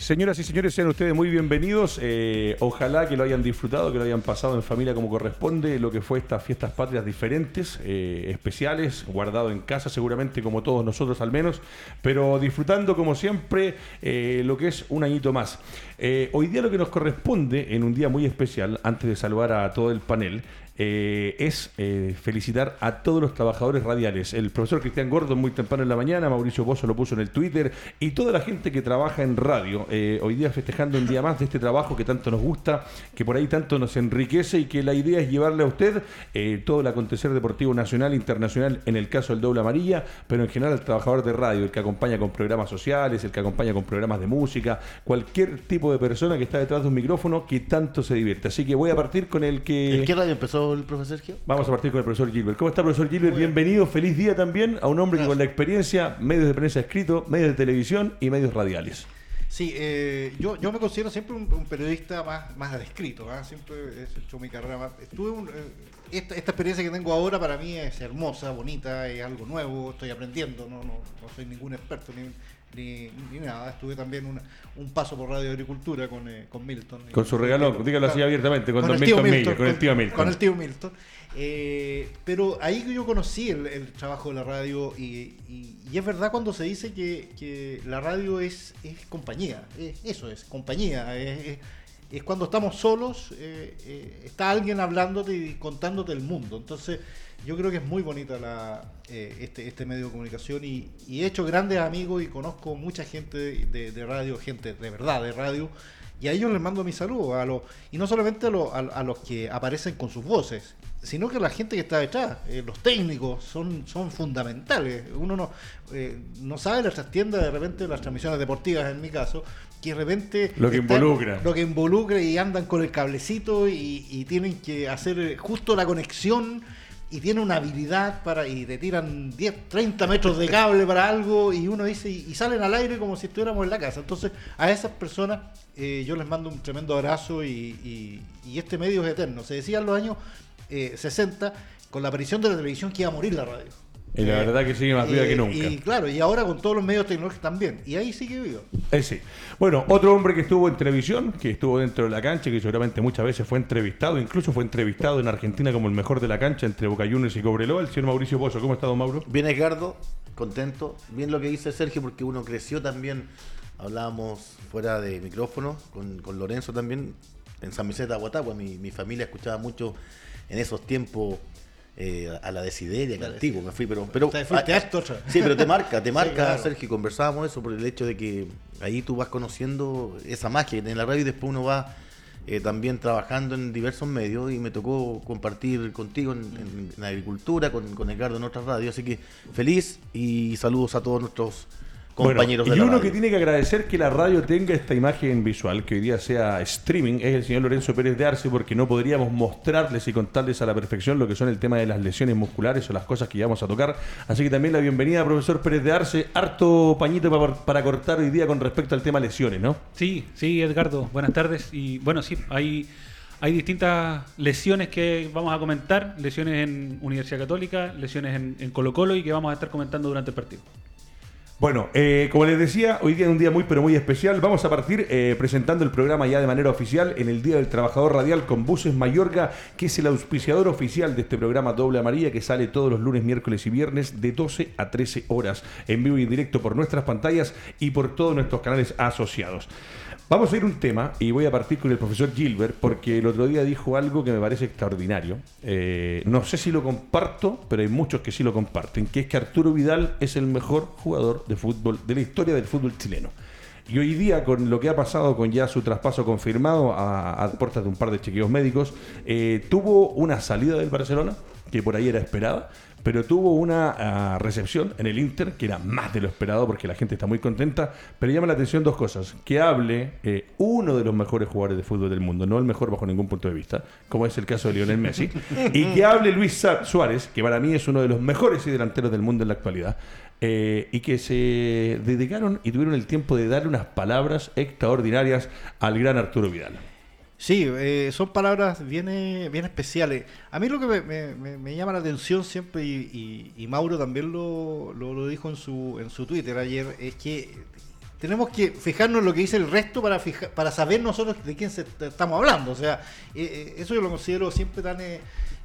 Señoras y señores, sean ustedes muy bienvenidos. Eh, ojalá que lo hayan disfrutado, que lo hayan pasado en familia como corresponde, lo que fue estas fiestas patrias diferentes, eh, especiales, guardado en casa seguramente como todos nosotros al menos, pero disfrutando como siempre eh, lo que es un añito más. hoy día lo que nos corresponde, en un día muy especial, antes de saludar a todo el panel, eh, es eh, felicitar a todos los trabajadores radiales. El profesor Cristian Gordo muy temprano en la mañana, Mauricio Bozo lo puso en el Twitter y toda la gente que trabaja en radio. Eh, hoy día festejando un día más de este trabajo que tanto nos gusta, que por ahí tanto nos enriquece y que la idea es llevarle a usted todo el acontecer deportivo nacional, internacional, en el caso del doble amarilla, pero en general al trabajador de radio, el que acompaña con programas sociales, el que acompaña con programas de música, cualquier tipo de persona que está detrás de un micrófono que tanto se divierte. Así que voy a partir con el que... ¿En qué radio empezó el profesor Sergio? Vamos a partir con el profesor Gilbert. ¿Cómo está, profesor Gilbert? Bienvenido, feliz día también a un hombre que con la experiencia, medios de prensa escrito, medios de televisión y medios radiales. Sí, eh, yo, yo me considero siempre un, periodista más, más de escrito, ¿ah? siempre he hecho mi carrera más. Estuve un, eh, esta, esta, experiencia que tengo ahora para mí es hermosa, bonita, es algo nuevo, estoy aprendiendo, no, no, no soy ningún experto ni, ni, nada. Estuve también un paso por Radio Agricultura con, eh, con Milton. Con su regalo, dígalo así abiertamente, con, el Milton, Milton, con, el tío Milton. Con el tío Milton. Eh, pero ahí yo conocí el, trabajo de la radio y, es verdad cuando se dice que, la radio es, es compañía, eso es, compañía. Es, cuando estamos solos, eh, está alguien hablándote y contándote el mundo. Entonces, yo creo que es muy bonita la, eh, este, este medio de comunicación y, he hecho grandes amigos y conozco mucha gente de, radio, gente de verdad de radio, y a ellos les mando mi saludo, a los, y no solamente a, los que aparecen con sus voces, sino que la gente que está detrás, eh, los técnicos, son, son fundamentales. Uno no, eh, no sabe las tiendas de repente, las transmisiones deportivas en mi caso, que de repente... Lo que involucra. Lo que involucra y andan con el cablecito y, y tienen que hacer justo la conexión y tiene una habilidad para y te tiran 10, 30 metros de cable para algo y uno dice y, salen al aire como si estuviéramos en la casa. Entonces a esas personas eh, yo les mando un tremendo abrazo y, y, este medio es eterno. Se decía en los años 60 eh, con la aparición de la televisión que iba a morir la radio. Y la verdad que sigue más viva que nunca. Y claro, y ahora con todos los medios tecnológicos también. Y ahí sigue vivo. Eh, sí. Bueno, otro hombre que estuvo en televisión, que estuvo dentro de la cancha, que seguramente muchas veces fue entrevistado, incluso fue entrevistado en Argentina como el mejor de la cancha entre Boca Juniors y Cobreloa, el señor Mauricio Pozo. ¿Cómo ha estado, Mauro? Bien, Edgardo, contento. Bien lo que dice Sergio, porque uno creció también. Hablábamos fuera de micrófono con, con Lorenzo también, en San Vicente de Aguatagua. Mi, mi familia escuchaba mucho en esos tiempos eh, a la desideria, que antiguo me fui, pero... pero sí, pero te marca, te marca, Sergio, conversábamos eso por el hecho de que ahí tú vas conociendo esa magia en la radio y después uno va eh, también trabajando en diversos medios y me tocó compartir contigo en, en, agricultura, con, con Edgardo en otras radios, así que feliz y saludos a todos nuestros compañeros Y uno que tiene que agradecer que la radio tenga esta imagen visual, que hoy día sea streaming, es el señor Lorenzo Pérez de Arce, porque no podríamos mostrarles y contarles a la perfección lo que son el tema de las lesiones musculares o las cosas que íbamos a tocar. Así que también la bienvenida, profesor Pérez de Arce. Harto pañito para, para cortar hoy día con respecto al tema lesiones, ¿no? Sí, sí, Edgardo. Buenas tardes. Y bueno, sí, hay hay distintas lesiones que vamos a comentar, lesiones en Universidad Católica, lesiones en, en, Colo Colo y que vamos a estar comentando durante el partido. Bueno, eh, como les decía, hoy día es un día muy pero muy especial. Vamos a partir eh, presentando el programa ya de manera oficial en el Día del Trabajador Radial con Buses Mayorga, que es el auspiciador oficial de este programa Doble Amarilla que sale todos los lunes, miércoles y viernes de 12 a 13 horas en vivo y en directo por nuestras pantallas y por todos nuestros canales asociados. Vamos a ir un tema y voy a partir con el profesor Gilbert porque el otro día dijo algo que me parece extraordinario. Eh, no sé si lo comparto, pero hay muchos que sí lo comparten, que es que Arturo Vidal es el mejor jugador de fútbol de la historia del fútbol chileno. Y hoy día, con lo que ha pasado con ya su traspaso confirmado a, a puertas de un par de chequeos médicos, eh, tuvo una salida del Barcelona, que por ahí era esperada, pero tuvo una ah, recepción en el Inter que era más de lo esperado porque la gente está muy contenta, pero llama la atención dos cosas, que hable eh, uno de los mejores jugadores de fútbol del mundo, no el mejor bajo ningún punto de vista, como es el caso de Lionel Messi, y que hable Luis Suárez, que para mí es uno de los mejores y delanteros del mundo en la actualidad, eh, y que se dedicaron y tuvieron el tiempo de darle unas palabras extraordinarias al gran Arturo Vidal. Sí, eh, son palabras bien, eh, bien especiales. A mí lo que me, llama la atención siempre, y, Mauro también lo, lo, dijo en su, en su Twitter ayer, es que tenemos que fijarnos en lo que dice el resto para fija- para saber nosotros de quién se- estamos hablando. O sea, eh, eh, eso yo lo considero siempre tan, eh,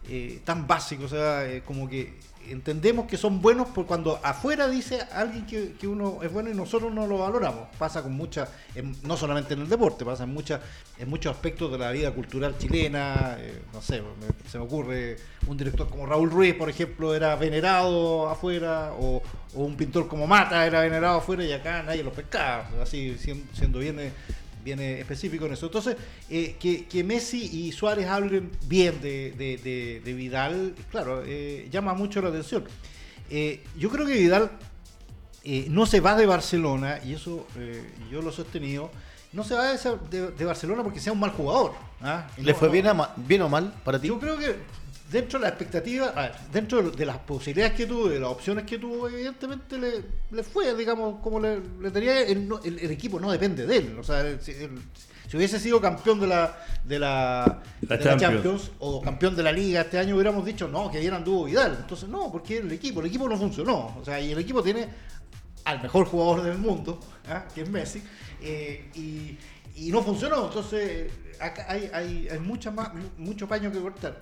eh, tan básico. O sea, como que entendemos que son buenos por cuando afuera dice alguien que, que uno es bueno y nosotros no lo valoramos. Pasa con muchas, no solamente en el deporte, pasa en, muchos aspectos de la vida cultural chilena. eh, no sé, se me ocurre un director como Raúl Ruiz, por ejemplo, era venerado afuera, o, un pintor como Mata era venerado afuera y acá nadie lo pescaba, así sien- siendo bien, bien eh, específico en eso. Entonces, eh, que, que Messi y Suárez hablen bien de, de- de- de Vidal, claro, eh, llama mucho la atención. Eh, yo creo que Vidal eh, no se va de Barcelona, y eso yo lo he sostenido, no se va de, de- Barcelona porque sea un mal jugador. ¿ah? ¿Le No- fue no- bien, a bien o mal para ti? yo creo que dentro de la expectativa, a ver, dentro de, las posibilidades que tuvo, de las opciones que tuvo, evidentemente le, le fue, digamos, como le, le tenía. El, el- el equipo no depende de él. O sea, el- si, el- si hubiese sido campeón de la, de la, La de la Champions. O campeón de la Liga este año, hubiéramos dicho, no, que bien anduvo Vidal. Entonces, no, porque el equipo, el equipo no funcionó. O sea, y el equipo tiene al mejor jugador del mundo, ¿ah? que es Messi, eh, y, y no funcionó. Entonces, acá hay, hay, hay mucha más, mu- mucho paño que cortar.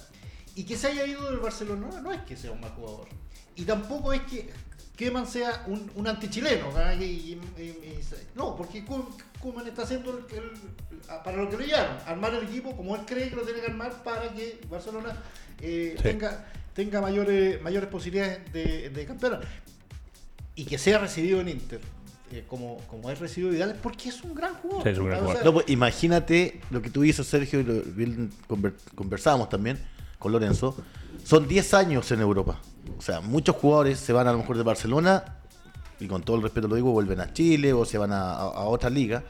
Y que se haya ido del Barcelona no, es que sea un mal jugador. Y tampoco es que Keman sea un, un antichileno. Y- y- y- y- no, porque Koeman está haciendo el- el- para lo que lo llaman, armar el equipo como él cree que lo tiene que armar para que Barcelona eh, Sí. tenga, tenga mayores, mayores posibilidades de, de campeonar y que sea recibido en Inter eh, como, como es recibido Vidal porque es un gran jugador. Sí, es un gran O sea, jugador. No, pues, imagínate lo que tú dices, Sergio, y lo bien conver- conversábamos también con Lorenzo. Son 10 años en Europa. O sea, muchos jugadores se van a lo mejor de Barcelona, y con todo el respeto lo digo, vuelven a Chile o se van a, a, a otra liga.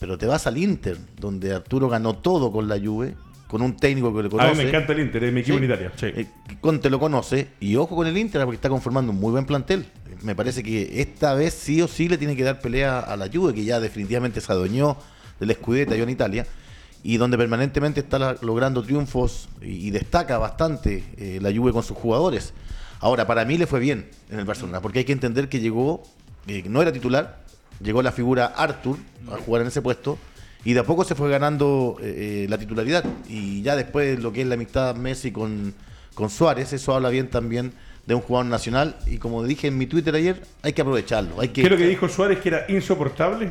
Pero te vas al Inter, donde Arturo ganó todo con la Juve, con un técnico que le A conoce. mí me encanta el Inter, es mi equipo Sí. en Italia. Sí. Eh, Conte lo conoce y ojo con el Inter porque está conformando un muy buen plantel. Me parece que esta vez sí o sí le tiene que dar pelea a la Juve, que ya definitivamente se adueñó del Scudetto en Italia y donde permanentemente está la- logrando triunfos y, y destaca bastante eh, la Juve con sus jugadores. Ahora, para mí le fue bien en el Barcelona, porque hay que entender que llegó, eh, no era titular, llegó la figura Arthur a jugar en ese puesto y de a poco se fue ganando eh, eh, la titularidad. Y ya después lo que es la amistad Messi con, con Suárez, eso habla bien también de un jugador nacional. Y como dije en mi Twitter ayer, hay que aprovecharlo. Hay que, ¿Qué es lo que dijo Suárez que era insoportable?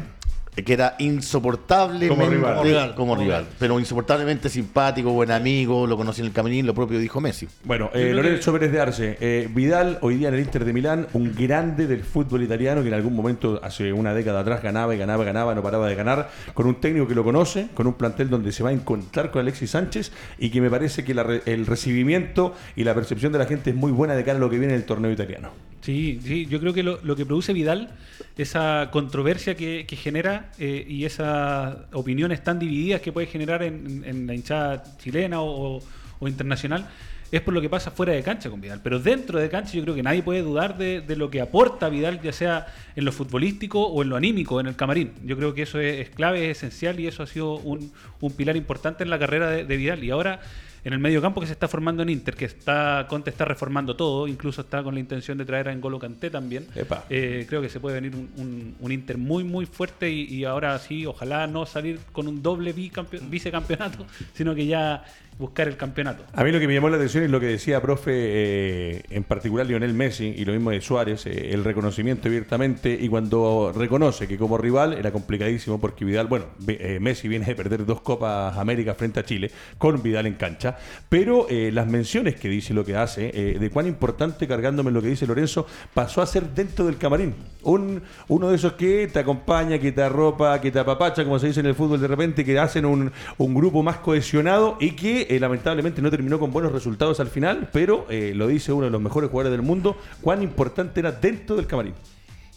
Que era insoportable Como rival. Como rival. como. Pero insoportablemente simpático, buen amigo, lo conocí en el caminín, lo propio dijo Messi. Bueno, eh, Lorenzo Pérez de Arce, eh, Vidal hoy día en el Inter de Milán, un grande del fútbol italiano que en algún momento hace una década atrás ganaba y ganaba y ganaba, no paraba de ganar, con un técnico que lo conoce, con un plantel donde se va a encontrar con Alexis Sánchez y que me parece que la re- el recibimiento y la percepción de la gente es muy buena de cara a lo que viene en el torneo italiano. Sí, sí, yo creo que lo, que produce Vidal, esa controversia que, genera eh, y esas opiniones tan divididas que puede generar en, la hinchada chilena o, internacional, es por lo que pasa fuera de cancha con Vidal. Pero dentro de cancha yo creo que nadie puede dudar de, lo que aporta Vidal, ya sea en lo futbolístico o en lo anímico, en el camarín. Yo creo que eso es, clave, es esencial y eso ha sido un, pilar importante en la carrera de Vidal. Y ahora en el medio campo que se está formando en Inter, que está Conte está reformando todo, incluso está con la intención de traer a N'Golo Kanté también. Epa. Eh, creo que se puede venir un, un- un Inter muy muy fuerte y, y ahora sí, ojalá no salir con un doble bicampe- vicecampeonato, sino que ya buscar el campeonato. A mí lo que me llamó la atención es lo que decía, profe, eh, en particular Lionel Messi y lo mismo de Suárez, eh, el reconocimiento abiertamente y cuando reconoce que como rival era complicadísimo porque Vidal, bueno, eh, Messi viene de perder dos Copas América frente a Chile con Vidal en cancha, pero eh, las menciones que dice lo que hace, de cuán importante, cargándome lo que dice Lorenzo, pasó a ser dentro del camarín. Un, uno de esos que te acompaña, que te arropa, que te apapacha, como se dice en el fútbol de repente, que hacen un, un grupo más cohesionado y que eh, lamentablemente no terminó con buenos resultados al final, pero eh, lo dice uno de los mejores jugadores del mundo, cuán importante era dentro del camarín.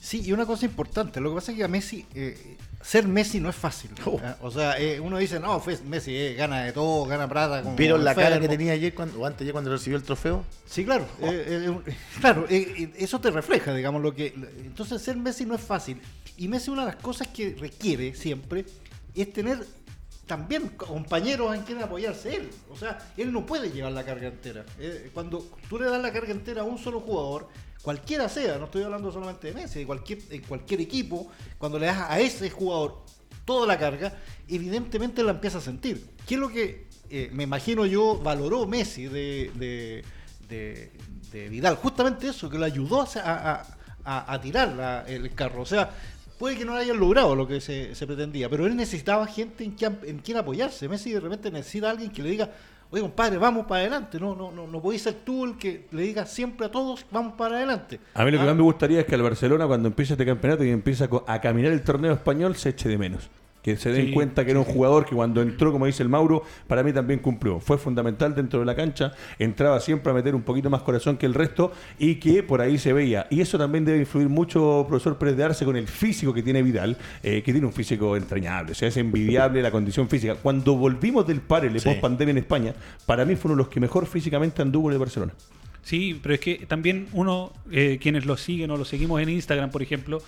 Sí, y una cosa importante, lo que pasa es que a Messi, eh, ser Messi no es fácil. Oh. O sea, eh, uno dice, no, fue Messi eh, gana de todo, gana plata. ¿Vieron la cara que enfermo". tenía ayer cuando, o antes ya cuando recibió el trofeo? Sí, claro. eh, eh, claro, eso te refleja, digamos, lo que... Entonces, ser Messi no es fácil. Y Messi una de las cosas que requiere siempre es tener también compañeros en quien apoyarse él. O sea, él no puede llevar la carga entera. Eh, cuando tú le das la carga entera a un solo jugador, cualquiera sea, no estoy hablando solamente de Messi, de cualquier, cualquier equipo, cuando le das a ese jugador toda la carga, evidentemente la empieza a sentir. ¿Qué es lo que eh, me imagino yo valoró Messi de, de, de- de Vidal? Justamente eso, que lo ayudó a, a- a- tirar el carro. O sea, puede que no hayan logrado lo que se, se pretendía, pero él necesitaba gente en quien, en quien apoyarse. Messi de repente necesita a alguien que le diga, oye compadre, vamos para adelante. No, no, no, no podéis ser tú el que le diga siempre a todos, vamos para adelante. A mí lo que Ah, más me gustaría es que al Barcelona, cuando empiece este campeonato y empieza a caminar el torneo español, se eche de menos. Que se den Sí, cuenta que era un jugador que cuando entró, como dice el Mauro, para mí también cumplió. Fue fundamental dentro de la cancha, entraba siempre a meter un poquito más corazón que el resto y que por ahí se veía. Y eso también debe influir mucho, profesor Pérez de Arce, con el físico que tiene Vidal, eh, que tiene un físico entrañable. O sea, es envidiable la condición física. Cuando volvimos del párele Sí. post pandemia en España, para mí fueron los que mejor físicamente anduvo en el Barcelona. Sí, pero es que también uno, eh, quienes lo siguen o lo seguimos en Instagram, por ejemplo,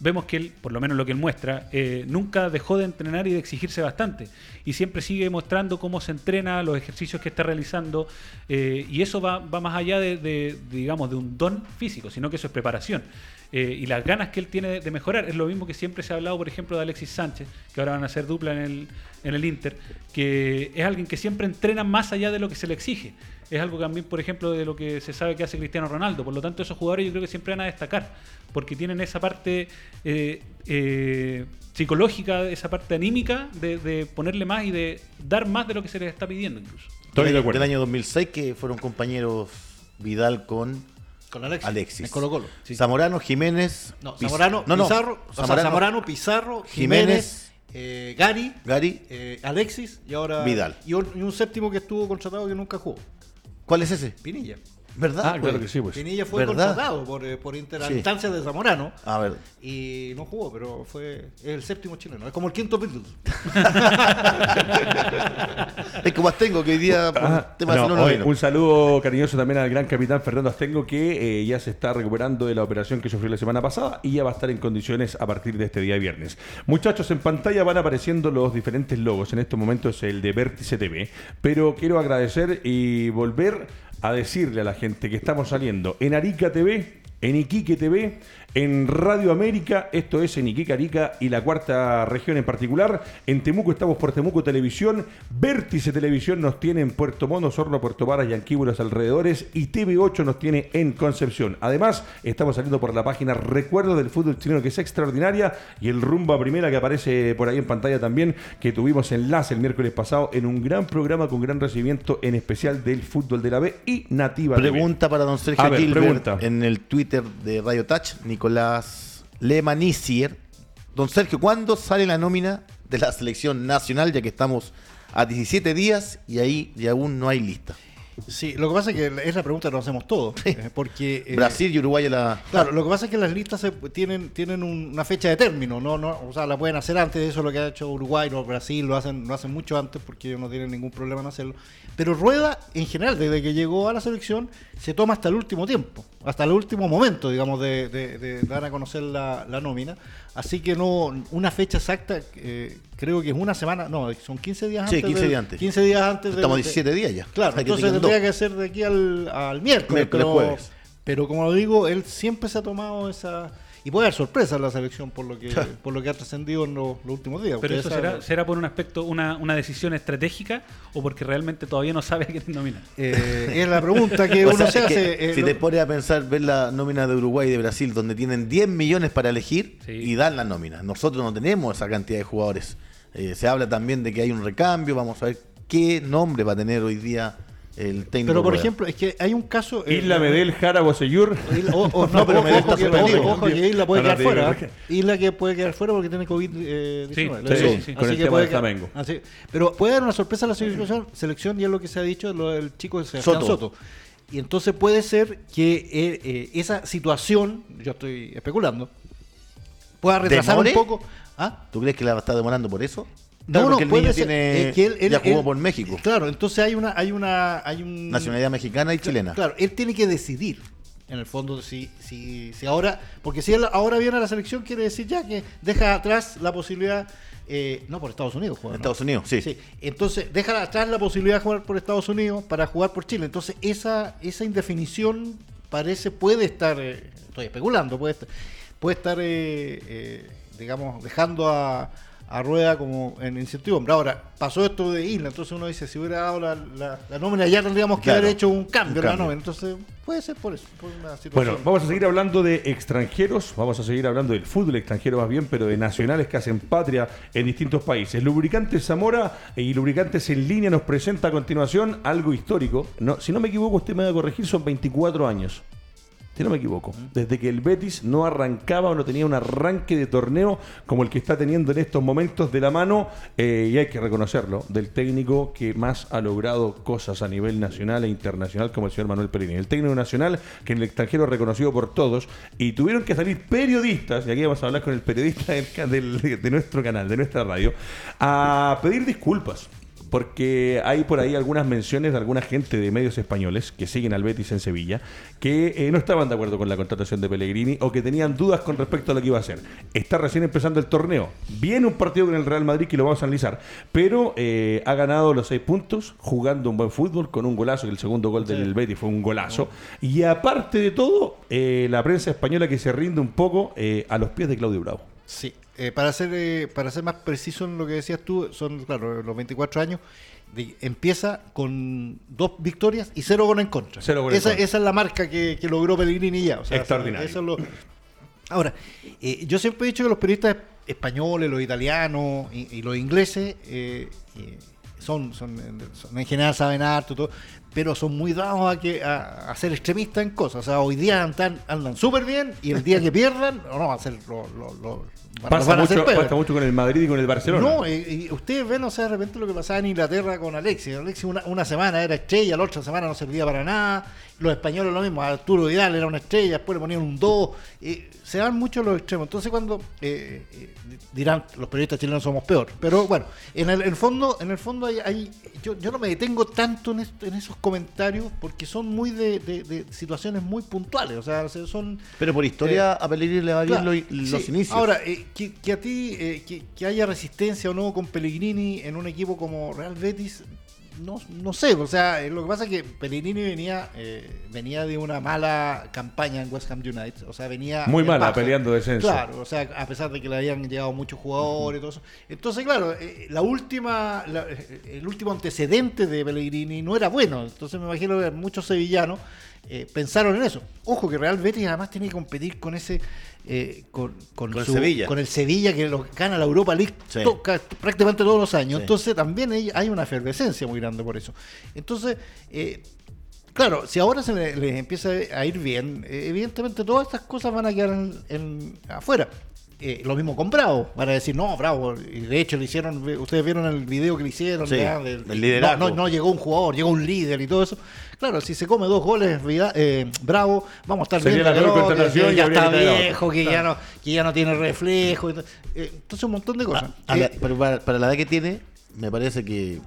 vemos que él, por lo menos lo que él muestra, eh, nunca dejó de entrenar y de exigirse bastante. Y siempre sigue mostrando cómo se entrena, los ejercicios que está realizando. eh, y eso va, va más allá de, digamos, de un don físico, sino que eso es preparación. Eh, y las ganas que él tiene de, de mejorar. Es lo mismo que siempre se ha hablado, por ejemplo, de Alexis Sánchez, que ahora van a ser dupla en el, en el Inter, que es alguien que siempre entrena más allá de lo que se le exige. Es algo también, por ejemplo, de lo que se sabe que hace Cristiano Ronaldo. Por lo tanto, esos jugadores yo creo que siempre van a destacar, porque tienen esa parte eh, eh, psicológica, esa parte anímica de, de ponerle más y de dar más de lo que se les está pidiendo incluso. Estoy de acuerdo. del año 2006 que fueron compañeros Vidal con Con Alexis. Alexis. En Colo Colo. Zamorano, Jiménez. No, Piz- Zamorano, no, no. Pizarro, o sea, Zamorano, Zamorano, Pizarro, Jiménez, Jiménez, eh, Gary, Gary. eh, Alexis y ahora Vidal. Y un, y un séptimo que estuvo contratado que nunca jugó, ¿Cuál es ese? Pinilla. ¿Verdad? Ah, claro que sí, pues. Pinilla fue ¿Verdad? contratado por, eh, por inter- a Sí. de Zamorano A ver. y no jugó, pero fue es el séptimo chileno. Es como el quinto Beatles. Es como Astengo, que hoy día por Ah, temas no, no vino. un saludo cariñoso también al gran capitán Fernando Astengo que eh, ya se está recuperando de la operación que sufrió la semana pasada y ya va a estar en condiciones a partir de este día viernes. Muchachos, en pantalla van apareciendo los diferentes logos. En estos momentos el de Vértice TV. Pero quiero agradecer y volver a decirle a la gente que estamos saliendo en Arica TV, en Iquique TV, en Radio América, esto es en Iquique, Arica y la cuarta región en particular. En Temuco estamos por Temuco Televisión, Vértice Televisión nos tiene en Puerto Montt, Osorno, Puerto Varas y Anquíbulos alrededores y TV8 nos tiene en Concepción. Además, estamos saliendo por la página Recuerdo del Fútbol Chileno que es extraordinaria y el Rumba Primera que aparece por ahí en pantalla también, que tuvimos enlace el miércoles pasado en un gran programa con gran recibimiento en especial del fútbol de la B y Nativa. Pregunta para don Sergio A Gilbert en el Twitter de Radio Touch, Nicolás Lemanisier. Don Sergio, ¿cuándo sale la nómina de la selección nacional? Ya que estamos a 17 días y ahí y aún no hay lista. Sí, lo que pasa es que es la pregunta que nos hacemos todos. eh, porque eh, Brasil y Uruguay la... Claro, lo que pasa es que las listas se- tienen, tienen un- una fecha de término, ¿no? no O sea, la pueden hacer antes, eso es lo que ha hecho Uruguay, o Brasil, lo hacen, lo hacen mucho antes porque ellos no tienen ningún problema en hacerlo. Pero Rueda, en general, desde que llegó a la selección, se toma hasta el último tiempo, hasta el último momento, digamos, de, de- de dar a conocer la, la nómina. Así que no, una fecha exacta, eh, creo que es una semana, no, son 15 días Sí, antes. 15 del- días antes. 15 días antes. Estamos de- 17 días ya. Claro, O sea, que entonces tendría que ser de aquí al, al miércoles. Miércoles, pero, pero como digo, él siempre se ha tomado esa... Y puede haber sorpresa en la selección por lo que, por lo que ha trascendido en los, los últimos días. Pero eso será, será por un aspecto, una, una decisión estratégica o porque realmente todavía no sabe a quién nominar. Eh, es la pregunta que uno sea, se hace. eh, si lo- te pones a pensar, ver la nómina de Uruguay y de Brasil, donde tienen 10 millones para elegir Sí. y dan la nómina. Nosotros no tenemos esa cantidad de jugadores. Eh, se habla también de que hay un recambio. Vamos a ver qué nombre va a tener hoy día el técnico. pero por Rueda. ejemplo, es que hay un caso. eh, Isla Medel, Jara, o- No, pero ojo, Medel ojo está suspendido. ojo, ojo que Isla puede No, no, quedar digo, fuera. Isla que puede quedar fuera porque tiene COVID-19. Sí, sí, sí, con el tema Flamengo. así- pero puede dar una sorpresa a la selección, selección y es lo que se ha dicho, lo del chico de Sebastián Soto. Soto. Y entonces puede ser que eh, eh, esa situación, yo estoy especulando, pueda retrasar ¿Demore? un poco. ¿Ah? ¿Tú crees que la está demorando por eso? No, Claro, no, el puede niño ser, tiene, eh, que él- él- ya jugó él- por México. Claro, entonces hay una, hay una, hay un Nacionalidad mexicana y chilena. Claro, él tiene que decidir. En el fondo, si, si, si ahora, porque si él ahora viene a la selección, quiere decir ya que deja atrás la posibilidad eh, no por Estados Unidos juega. ¿no? Estados Unidos, sí. Sí, entonces deja atrás la posibilidad de jugar por Estados Unidos para jugar por Chile. Entonces esa, esa indefinición parece, puede estar, eh, estoy especulando, puede estar, puede estar eh, eh, digamos, dejando a, a Rueda como en incertidumbre. Ahora, pasó esto de Isla, entonces uno dice, si hubiera dado la, la, la nómina ya tendríamos que Claro, haber hecho un cambio en la nómina. Entonces puede ser por eso, por una situación. Bueno, vamos a seguir hablando de extranjeros, vamos a seguir hablando del fútbol extranjero más bien, pero de nacionales que hacen patria en distintos países. Lubricantes Zamora y Lubricantes en línea nos presenta a continuación algo histórico. No, si no me equivoco, usted me va a corregir, son 24 años. Si no me equivoco, desde que el Betis no arrancaba o no tenía un arranque de torneo como el que está teniendo en estos momentos de la mano, eh, y hay que reconocerlo, del técnico que más ha logrado cosas a nivel nacional e internacional como el señor Manuel Pellegrini. El técnico nacional que en el extranjero es reconocido por todos y tuvieron que salir periodistas, y aquí vamos a hablar con el periodista del del- de nuestro canal, de nuestra radio, a pedir disculpas. Porque hay por ahí algunas menciones de alguna gente de medios españoles que siguen al Betis en Sevilla que eh, no estaban de acuerdo con la contratación de Pellegrini o que tenían dudas con respecto a lo que iba a hacer. Está recién empezando el torneo. Viene un partido con el Real Madrid que lo vamos a analizar, pero eh, ha ganado los seis puntos jugando un buen fútbol con un golazo, que el segundo gol del Betis fue un golazo. Y aparte de todo, eh, la prensa española que se rinde un poco eh, a los pies de Claudio Bravo. Sí, eh, para, ser, eh, para ser más preciso en lo que decías tú, son, claro, los 24 años, de- empieza con dos victorias y cero goles en contra. Cero goles en esa, contra. esa es la marca que, que logró Pellegrini ya. O sea, Extraordinario. eso es lo- Ahora, eh, yo siempre he dicho que los periodistas españoles, los italianos y, y los ingleses son, son, son- en general saben harto todo, pero son muy dados a, que, a, a ser extremistas en cosas. O sea, hoy día andan andan súper bien y el día que pierdan, no, no, va a ser lo, lo- lo- Pasa van a mucho, pasa mucho con el Madrid y con el Barcelona. No, y, y ustedes ven, o sea, de repente lo que pasaba en Inglaterra con Alexis. Alexis una, una semana era estrella, la otra semana no servía para nada. Los españoles lo mismo, Arturo Vidal era una estrella, después le ponían un 2. se van mucho los extremos. Entonces cuando eh, eh, dirán, los periodistas chilenos somos peor. Pero bueno, en el, el fondo, en el fondo hay, hay- yo, yo no me detengo tanto en, esto- en esos comentarios porque son muy de, de- de situaciones muy puntuales. O sea, se- son... Pero por historia a Pellegrini le va bien Claro, lo- los sí. inicios. Ahora, eh, que, que a ti, eh, que, que haya resistencia o no con Pellegrini en un equipo como Real Betis, no, no sé. O sea, eh, lo que pasa es que Pellegrini venía, eh, venía de una mala campaña en West Ham United. O sea, venía. Muy mala, baja. peleando descenso. Claro, o sea, a pesar de que le habían llegado muchos jugadores y todo eso. Entonces, claro, eh, la última, la- eh, el último antecedente de Pellegrini no era bueno. Entonces, me imagino que muchos sevillanos eh, pensaron en eso. Ojo que Real Betis además tiene que competir con ese. Eh, con, con, Con el su- Sevilla. con el Sevilla que lo gana la Europa League Sí. prácticamente todos los años. Sí. Entonces también hay, hay una efervescencia muy grande por eso. Entonces, eh, Claro, si ahora se le- les empieza a ir bien, eh, evidentemente todas estas cosas van a quedar en, en- afuera. Eh, lo mismo con Bravo, van a decir, no, Bravo, y de hecho le hicieron, ustedes vieron el video que le hicieron, Sí. Del- el liderazgo. No, no, no llegó un jugador, llegó un líder y todo eso. Claro, si se come dos goles, Vida- eh, Bravo, vamos a estar Sería viendo la que no, que- que ya está viejo, que, ya no, que ya no tiene reflejo. eh, entonces un montón de cosas. A la- Eh, pero para, para la edad que tiene, me parece que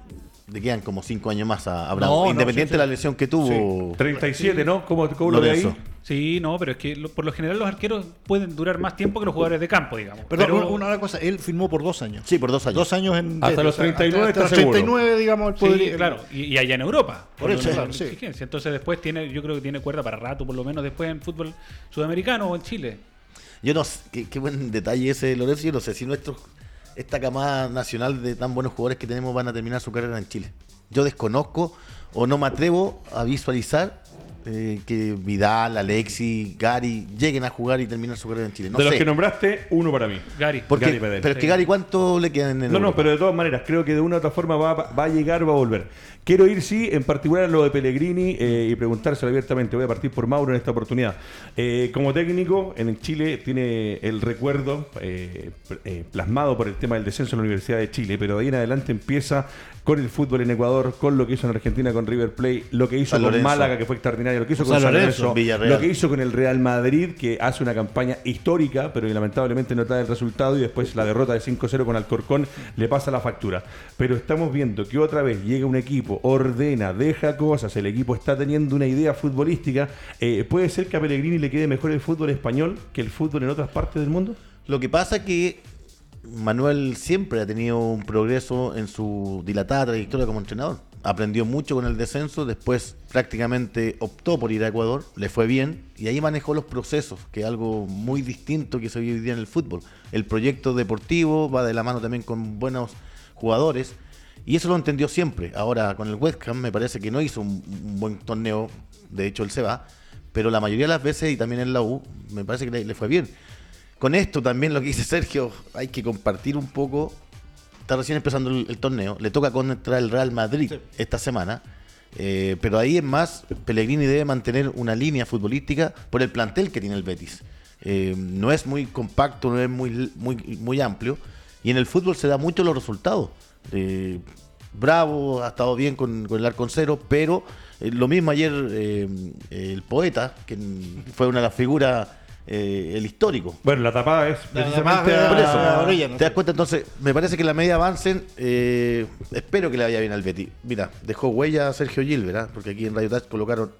le quedan como cinco años más a, a Bravo. No, no, Independiente sí, sí. de la lesión que tuvo. 37, ¿no? ¿Cómo, cómo lo ve ahí? Sí, no, pero es que lo- por lo general los arqueros pueden durar más tiempo que los jugadores de campo, digamos. Perdón, Pero- una, una cosa, él firmó por dos años. Sí, por dos años. Dos años en Hasta los 39 hasta, está los seguro. 39, digamos, él Sí, podría- claro, y, y allá en Europa. Por eso, lo- claro, sí. Entonces después tiene, yo creo que tiene cuerda para rato, por lo menos después en fútbol sudamericano o en Chile. Yo no sé, qué, qué buen detalle ese, Lorenzo. Yo no sé si nuestros, esta camada nacional de tan buenos jugadores que tenemos van a terminar su carrera en Chile. Yo desconozco o no me atrevo a visualizar eh, que Vidal, Alexi, Gary lleguen a jugar y terminar su carrera en Chile. No de los sé. que nombraste, uno para mí. Gary. Porque- Gary pero es que. Gary, ¿cuánto le queda en el No, no, pero de todas maneras, creo que de una u otra forma va, va a llegar, va a volver. Quiero ir, sí, en particular a lo de Pellegrini eh, y preguntárselo abiertamente. Voy a partir por Mauro en esta oportunidad. Eh, como técnico, en Chile tiene el recuerdo eh, eh, plasmado por el tema del descenso en la Universidad de Chile, pero de ahí en adelante empieza con el fútbol en Ecuador, con lo que hizo en Argentina con River Plate, lo que hizo San con Lorenzo. Málaga, que fue extraordinario, lo que hizo con San Lorenzo, Lorenzo, Villarreal. lo que hizo con el Real Madrid, que hace una campaña histórica, pero que lamentablemente no da el resultado y después la derrota de 5-0 con Alcorcón le pasa la factura. Pero estamos viendo que otra vez llega un equipo, ordena, deja cosas, el equipo está teniendo una idea futbolística. Eh, ¿Puede ser que a Pellegrini le quede mejor el fútbol español que el fútbol en otras partes del mundo? Lo que pasa es que Manuel siempre ha tenido un progreso en su dilatada trayectoria como entrenador. Aprendió mucho con el descenso, después prácticamente optó por ir a Ecuador, le fue bien y ahí manejó los procesos, que es algo muy distinto que se vive hoy día en el fútbol. El proyecto deportivo va de la mano también con buenos jugadores y eso lo entendió siempre. Ahora con el West me parece que no hizo un, buen torneo, de hecho él se va, pero la mayoría de las veces y también en la U me parece que le fue bien. Con esto también lo que dice Sergio, hay que compartir un poco. Está recién empezando el, el torneo, le toca contra el Real Madrid Sí. esta semana. eh, pero ahí es más, Pellegrini debe mantener una línea futbolística por el plantel que tiene el Betis. Eh, no es muy compacto, no es muy, muy, muy amplio. Y en el fútbol se da mucho los resultados. Eh, Bravo ha estado bien con, con el arconcero, pero lo mismo ayer el poeta, que fue una de las figuras, eh, el histórico. Bueno, la tapada es La precisamente Por eso, a la orilla, ¿no? ¿Te das cuenta? Entonces, me parece que la media avancen. eh, espero que le vaya bien al Betty. Mira, dejó huella a Sergio Gilbert, ¿ah? porque aquí en Radio Touch colocaron.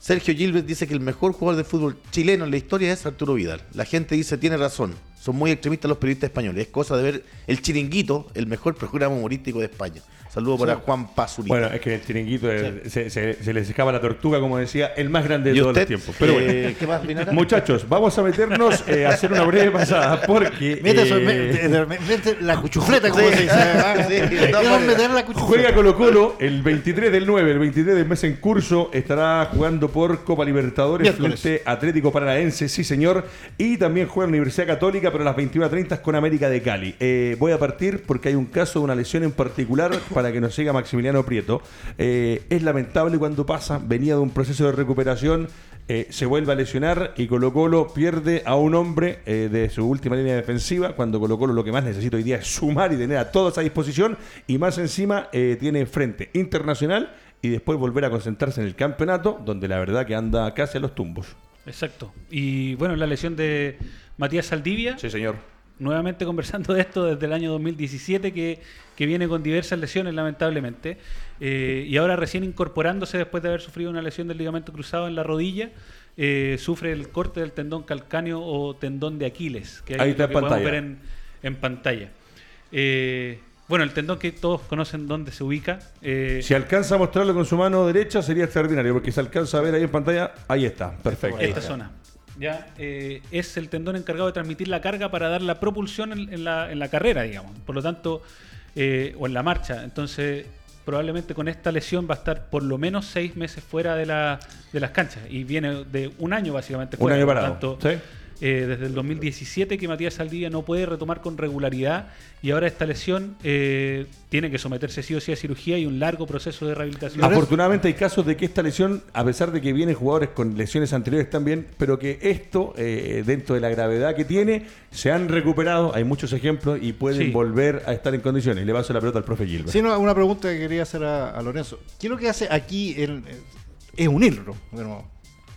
Sergio Gilbert dice que el mejor jugador de fútbol chileno en la historia es Arturo Vidal. La gente dice, tiene razón. Son muy extremistas los periodistas españoles. Es cosa de ver el chiringuito, el mejor programa humorístico de España. Saludos para Juan Pazurita. Bueno, es que el chiringuito es- se, se- se les escapa la tortuga, como decía, el más grande de ¿Y todos usted? los tiempos. Pero bueno. Eh, ¿Qué más, Vinara? Muchachos, vamos a meternos eh, a hacer una breve pasada porque Mete, eso, eh, mete- mete- mete la cuchufleta, como Sí, se dice. ¿verdad? sí, de todas Quiero maneras. meter la cuchufleta. juega Colo Colo el 23 del 9, el 23 del mes en curso, estará jugando por Copa Libertadores Miércoles. frente a Atlético Paranaense, sí señor, y también juega en la Universidad Católica, pero a las 21.30 con América de Cali. Eh, voy a partir porque hay un caso de una lesión en particular para que nos siga Maximiliano Prieto. Eh, es lamentable cuando pasa, venía de un proceso de recuperación, eh, se vuelve a lesionar y Colo Colo pierde a un hombre eh, de su última línea defensiva, cuando Colo Colo lo que más necesita hoy día es sumar y tener a todos a disposición, y más encima eh, tiene frente internacional y después volver a concentrarse en el campeonato, donde la verdad que anda casi a los tumbos. Exacto. Y bueno, la lesión de Matías Saldivia, Sí, señor. Nuevamente conversando de esto desde el año 2017, que, que viene con diversas lesiones, lamentablemente. Eh, y ahora recién incorporándose después de haber sufrido una lesión del ligamento cruzado en la rodilla, eh, sufre el corte del tendón calcáneo o tendón de Aquiles, que Ahí es está que podemos ver en, en pantalla. Eh, bueno, el tendón que todos conocen dónde se ubica. eh, Si alcanza a mostrarlo con su mano derecha sería extraordinario, porque si alcanza a ver ahí en pantalla, ahí está, perfecto. esta zona. Ya eh, es el tendón encargado de transmitir la carga para dar la propulsión en, en la, en la carrera, digamos. Por lo tanto, eh, o en la marcha. Entonces, probablemente con esta lesión va a estar por lo menos seis meses fuera de, la, de las canchas. Y viene de un año básicamente Un fuera. año Por lo parado. tanto, ¿sí? Eh, desde el 2017 que Matías Saldivia no puede retomar con regularidad y ahora esta lesión eh, tiene que someterse sí o sí a cirugía y un largo proceso de rehabilitación. Afortunadamente hay casos de que esta lesión, a pesar de que vienen jugadores con lesiones anteriores también, pero que esto, eh, dentro de la gravedad que tiene, se han recuperado, hay muchos ejemplos y pueden Sí. volver a estar en condiciones. Le paso la pelota al profe Gilbert. Sí, no, una pregunta que quería hacer a, a Lorenzo. ¿Qué es lo que hace aquí? el- es unirlo. Bueno,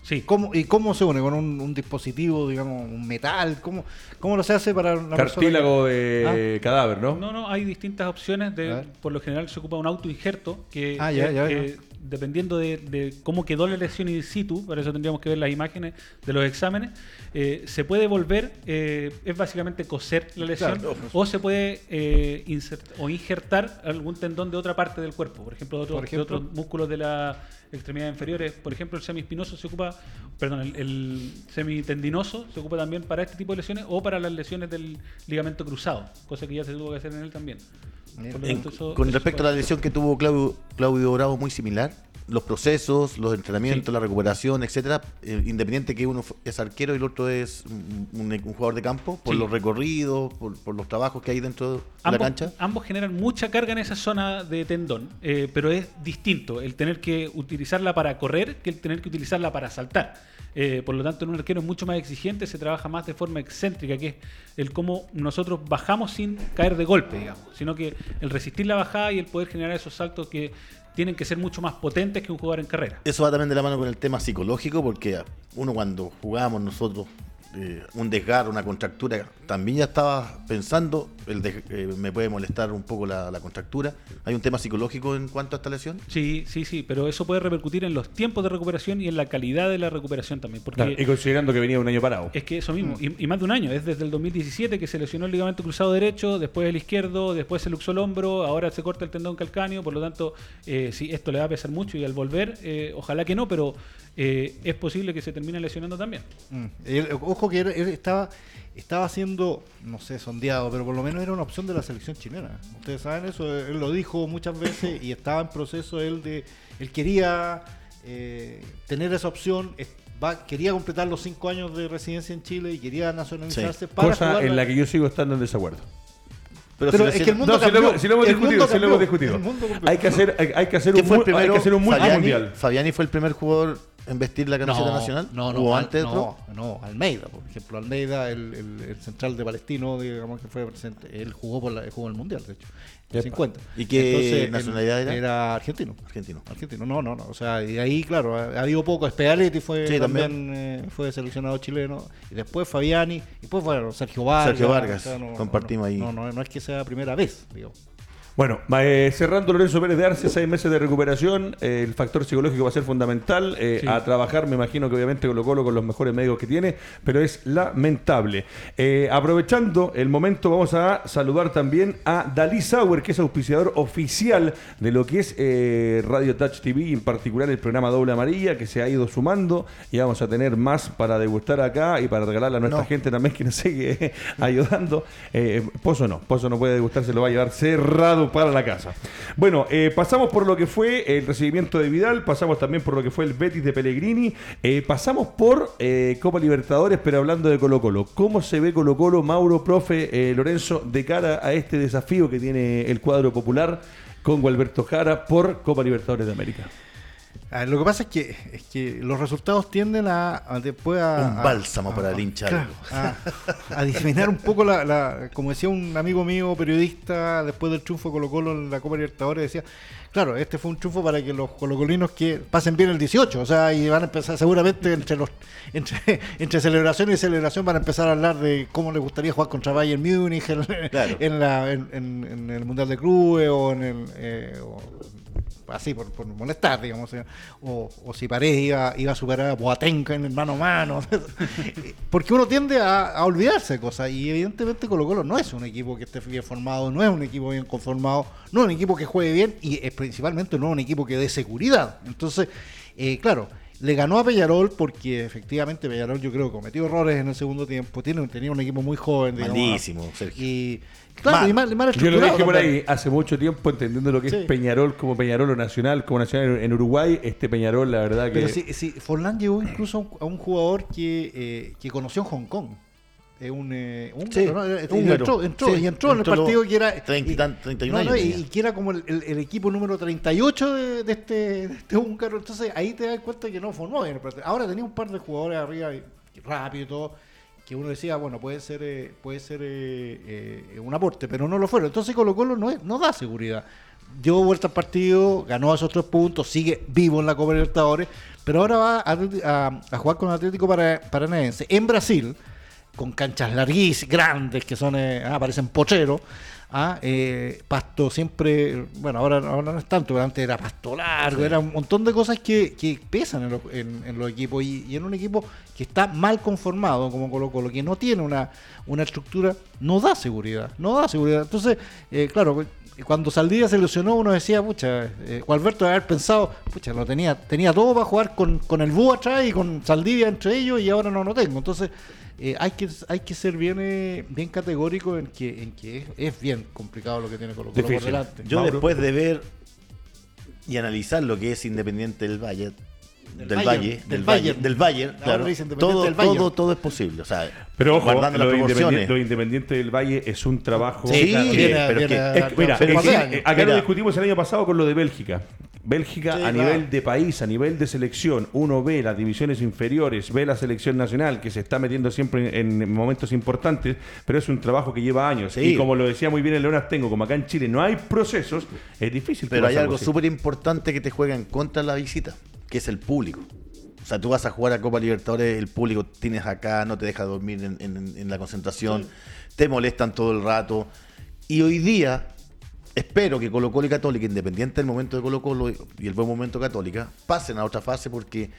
Sí. ¿Cómo, ¿Y cómo se une? ¿Con un, un dispositivo, digamos, un metal? ¿Cómo, cómo lo se hace para una Cartílago persona de cadáver, ¿no? No, no, hay distintas opciones. De, por lo general se ocupa un autoinjerto que, Ah, ya, que- ya, que dependiendo de, de cómo quedó la lesión in situ, para eso tendríamos que ver las imágenes de los exámenes, eh, se puede volver, eh, es básicamente coser la lesión, Claro. o se puede eh, insert- o injertar algún tendón de otra parte del cuerpo, por ejemplo, de, otro- Por de ejemplo. otros músculos de la extremidad inferiores, por ejemplo, el semiespinoso se ocupa, perdón, el semitendinoso se ocupa también para este tipo de lesiones o para las lesiones del ligamento cruzado, cosa que ya se tuvo que hacer en él también. En- eso- con eso respecto a la lesión que tuvo Claudio, Claudio Bravo, muy similar. Los procesos, los entrenamientos, Sí. la recuperación, etcétera. eh, independiente que uno es arquero y el otro es un, jugador de campo, por Sí. los recorridos, por, por los trabajos que hay dentro de la ambos, cancha. ambos generan mucha carga en esa zona de tendón, eh, pero es distinto el tener que utilizarla para correr que el tener que utilizarla para saltar. Eh, por lo tanto, en un arquero es mucho más exigente, se trabaja más de forma excéntrica, que es el cómo nosotros bajamos sin caer de golpe, digamos, sino que el resistir la bajada y el poder generar esos saltos que tienen que ser mucho más potentes que un jugador en carrera. Eso va también de la mano con el tema psicológico, porque uno cuando jugábamos nosotros eh, un desgarro, una contractura, también ya estaba pensando, el de- eh, me puede molestar un poco la, la contractura. ¿Hay un tema psicológico en cuanto a esta lesión? Sí, sí, sí, pero eso puede repercutir en los tiempos de recuperación y en la calidad de la recuperación también. Porque Claro, y considerando que venía un año parado. Es que eso mismo, y, y más de un año, es desde el 2017 que se lesionó el ligamento cruzado derecho, después el izquierdo, después se luxó el hombro, ahora se corta el tendón calcáneo, por lo tanto, eh, sí, esto le va a pesar mucho y al volver, eh, ojalá que no, pero eh, es posible que se termine lesionando también. Mm. Ojo que él, él estaba, estaba siendo, no sé, sondeado, pero por lo menos era una opción de la selección chilena. Ustedes saben eso, él lo dijo muchas veces y estaba en proceso él de, él quería eh, tener esa opción, va- quería completar los cinco años de residencia en Chile y quería nacionalizarse para Cosa jugar en la- la que yo sigo estando en desacuerdo. Pero si es que el mundo No, si lo, hemos- si lo hemos el discutido, si lo hemos discutido. Hay que hacer, hay, hay que hacer ¿Quién un, fue el mu- hay primero? que hacer un Fabiani, mundial. Fabiani fue el primer jugador en vestir la camiseta nacional. No, no, ¿O Al- antes no, no, Almeida, por ejemplo, Almeida, el, el- el central de Palestino, digamos que fue presente, él jugó por la, jugó en el mundial, de hecho, en Epa. 50. ¿Y qué él nacionalidad era? Era argentino. Argentino. Argentino, no, no, no. O sea, y ahí, claro, ha, ha habido poco. Spedaletti fue Sí, también, eh, fue seleccionado chileno. Y después Fabiani. Y después, bueno, Sergio Vargas. Sergio Vargas, o sea, no- compartimos no, ahí. No, no, no es que sea la primera vez, digamos. Bueno, va, eh, cerrando Lorenzo Pérez de Arce, seis meses de recuperación, eh, el factor psicológico va a ser fundamental, eh, Sí. a trabajar, me imagino que obviamente Colo Colo con los mejores médicos que tiene, pero es lamentable. Eh, aprovechando el momento, vamos a saludar también a Dalí Sauer, que es auspiciador oficial de lo que es eh, Radio Touch TV, y en particular el programa Doble Amarilla, que se ha ido sumando, y vamos a tener más para degustar acá y para regalarle a nuestra No. gente también que nos sigue ayudando. Eh, Pozo no, Pozo no puede degustar, se lo va a llevar cerrado para la casa. Bueno, eh, pasamos por lo que fue el recibimiento de Vidal, pasamos también por lo que fue el Betis de Pellegrini, eh, pasamos por eh, Copa Libertadores, pero hablando de Colo Colo. ¿Cómo se ve Colo Colo, Mauro, profe, Lorenzo, de cara a este desafío que tiene el cuadro popular con Gualberto Jara por Copa Libertadores de América? Ah, lo que pasa es que, es que los resultados tienden a, a después a... Un bálsamo a- para el hincha. claro, a, diseminar un poco la, la- Como decía un amigo mío, periodista, después del triunfo de Colo Colo en la Copa Libertadores, decía... Claro, este fue un triunfo para que los colocolinos que pasen bien el 18, o sea, y van a empezar seguramente entre los entre, entre celebración y celebración van a empezar a hablar de cómo les gustaría jugar contra Bayern Múnich en, Claro. en la, en, en- en el Mundial de Clubes o en el eh, o- así por, por molestar, digamos, eh, o, o si Paredes iba, iba a superar a Boatenga en el mano a mano, porque uno tiende a, a olvidarse de cosas y evidentemente Colo Colo no es un equipo que esté bien formado, no es un equipo bien conformado, no es un equipo que juegue bien y es principalmente no es un equipo que dé seguridad. Entonces, eh, claro, le ganó a Peñarol porque efectivamente Peñarol yo creo cometió errores en el segundo tiempo, tiene, tenía un equipo muy joven, digamos, Malísimo, Sergio. y claro, Mal. y mal, y mal Yo lo dije por ahí hace mucho tiempo, entendiendo lo que Sí. es Peñarol como Peñarol o Nacional, como Nacional en Uruguay. Este Peñarol, la verdad que. Pero sí, sí, Forlán llegó incluso a un, a un jugador que, eh, que conoció en Hong Kong. Es un eh, húngaro, Sí. Eh. Entró, entró, Sí, y entró en el partido que era. 30 y y- tan- 31 no, no, años y, y que era como el, el- el equipo número 38 de, de este, de este húngaro. Entonces ahí te das cuenta que no formó bien el partido. Ahora tenía un par de jugadores arriba y rápido y todo. Que uno decía, bueno, puede ser eh, puede ser eh, eh, un aporte, pero no lo fueron. Entonces Colo Colo no, es- no da seguridad. Dio vuelta al partido, ganó esos tres puntos, sigue vivo en la Copa Libertadores, pero ahora va a, jugar con Atlético Para- Paranaense en Brasil, con canchas larguísimas, grandes, que son, eh, ah, parecen pocheros. Ah, eh, pasto siempre, bueno, ahora, ahora no es tanto, pero antes era pasto largo, era un montón de cosas que, que pesan en, los- en- en los equipos y, y en un equipo que está mal conformado como Colo Colo, que no tiene una, una estructura, no da seguridad, no da seguridad. Entonces, eh, claro, cuando Saldivia se lesionó uno decía, pucha, eh, Gualberto debe haber pensado, pucha, lo tenía, tenía todo para jugar con, con el Búho atrás y con Saldivia entre ellos y ahora no lo tengo. Entonces, eh, hay que hay que ser bien eh, bien categórico en que en que es, es bien complicado lo que tiene Colo Colo por delante. Yo Mauro. después de ver y analizar lo que es Independiente del Valle, Del del, Bayern, Valle, del Valle, del Valle, claro, todo, del Bayern. todo, todo es posible. O sea, Pero ojo, guardando las lo proporciones. independiente, lo independiente del Valle es un trabajo. Sí, mira, acá lo discutimos el año pasado con lo de Bélgica. Bélgica Sí, a claro. nivel de país, a nivel de selección, uno ve las divisiones inferiores, ve la selección nacional que se está metiendo siempre en, en momentos importantes, pero es un trabajo que lleva años. Sí. Y como lo decía muy bien el Leonas Tengo, como acá en Chile no hay procesos, es difícil. Pero hay algo súper importante que te juega en contra de la visita, que es el público. O sea, tú vas a jugar a Copa Libertadores, el público tienes acá, no te deja dormir en, en- en la concentración, te molestan todo el rato. Y hoy día, espero que Colo Colo y Católica, independiente del momento de Colo Colo y el buen momento Católica, pasen a otra fase porque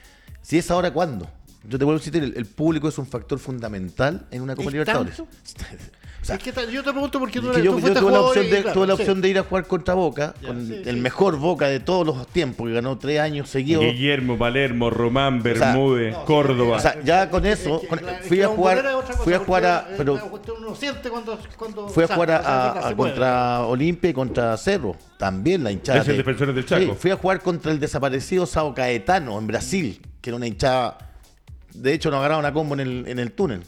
si es ahora, ¿cuándo? Yo te vuelvo a decir, el, el público es un factor fundamental en una Copa ¿Es Libertadores. tanto? O sea, Es que ta- yo te pregunto porque tú, es que eres- yo, tú yo fuiste tuve, la opción, y de, claro, tuve la sí. opción de ir a jugar contra Boca, Ya, con sí, el sí. mejor Boca de todos los tiempos, que ganó tres años seguidos. Guillermo, Palermo, Román, sea, Bermúdez, No, Córdoba. O sea, ya con Es eso, que, con- fui que a jugar, fui a jugar a, pero usted uno siente cuando, cuando fui a jugar a, contra Olimpia y contra Cerro, también la hinchada. Es el de- Defensores del Chaco. Sí, fui a jugar contra el desaparecido Sao Caetano en Brasil, que era una hinchada. De hecho, nos agarraron a combo en el, en el túnel.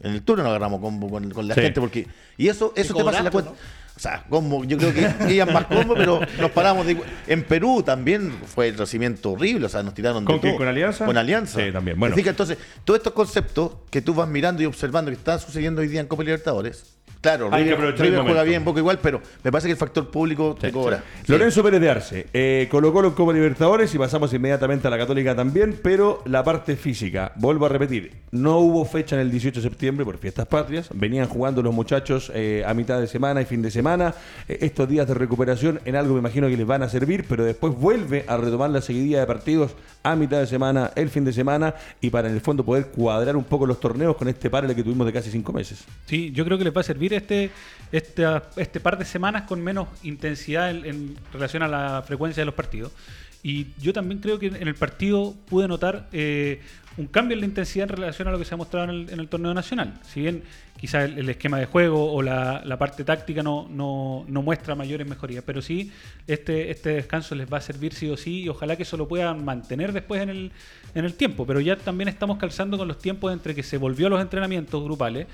En el túnel nos agarramos combo con, con la Sí. gente porque y eso eso te pasa en la cuenta. O sea, combo, yo creo que iban más combo, pero nos paramos de igual. En Perú también fue el recibimiento horrible, o sea, nos tiraron de ¿Con quién? todo. ¿Con Alianza? Con Alianza. Sí, también, bueno. Fíjate, entonces, todos estos conceptos que tú vas mirando y observando que están sucediendo hoy día en Copa Libertadores. Claro, Hay que River, el River juega bien, Boca igual, pero me parece que el factor público te cobra. Sí. Lorenzo Pérez de Arce, eh, Colo Colo en Copa Libertadores y pasamos inmediatamente a la Católica también, pero la parte física, vuelvo a repetir, no hubo fecha en el 18 de septiembre por fiestas patrias, venían jugando los muchachos eh, a mitad de semana y fin de semana, Eh, estos días de recuperación en algo me imagino que les van a servir, pero después vuelve a retomar la seguidilla de partidos a mitad de semana, el fin de semana y para en el fondo poder cuadrar un poco los torneos con este par que tuvimos de casi cinco meses. Sí, yo creo que les va a servir este, este, este par de semanas con menos intensidad en, relación a la frecuencia de los partidos. Y yo también creo que en el partido pude notar eh, un cambio en la intensidad en relación a lo que se ha mostrado en el, en el torneo nacional. Si bien quizás el, esquema de juego o la, la parte táctica no, no, no muestra mayores mejorías, pero sí este, este descanso les va a servir sí o sí y ojalá que eso lo puedan mantener después en el, en el tiempo. Pero ya también estamos calzando con los tiempos entre que se volvió a los entrenamientos grupales,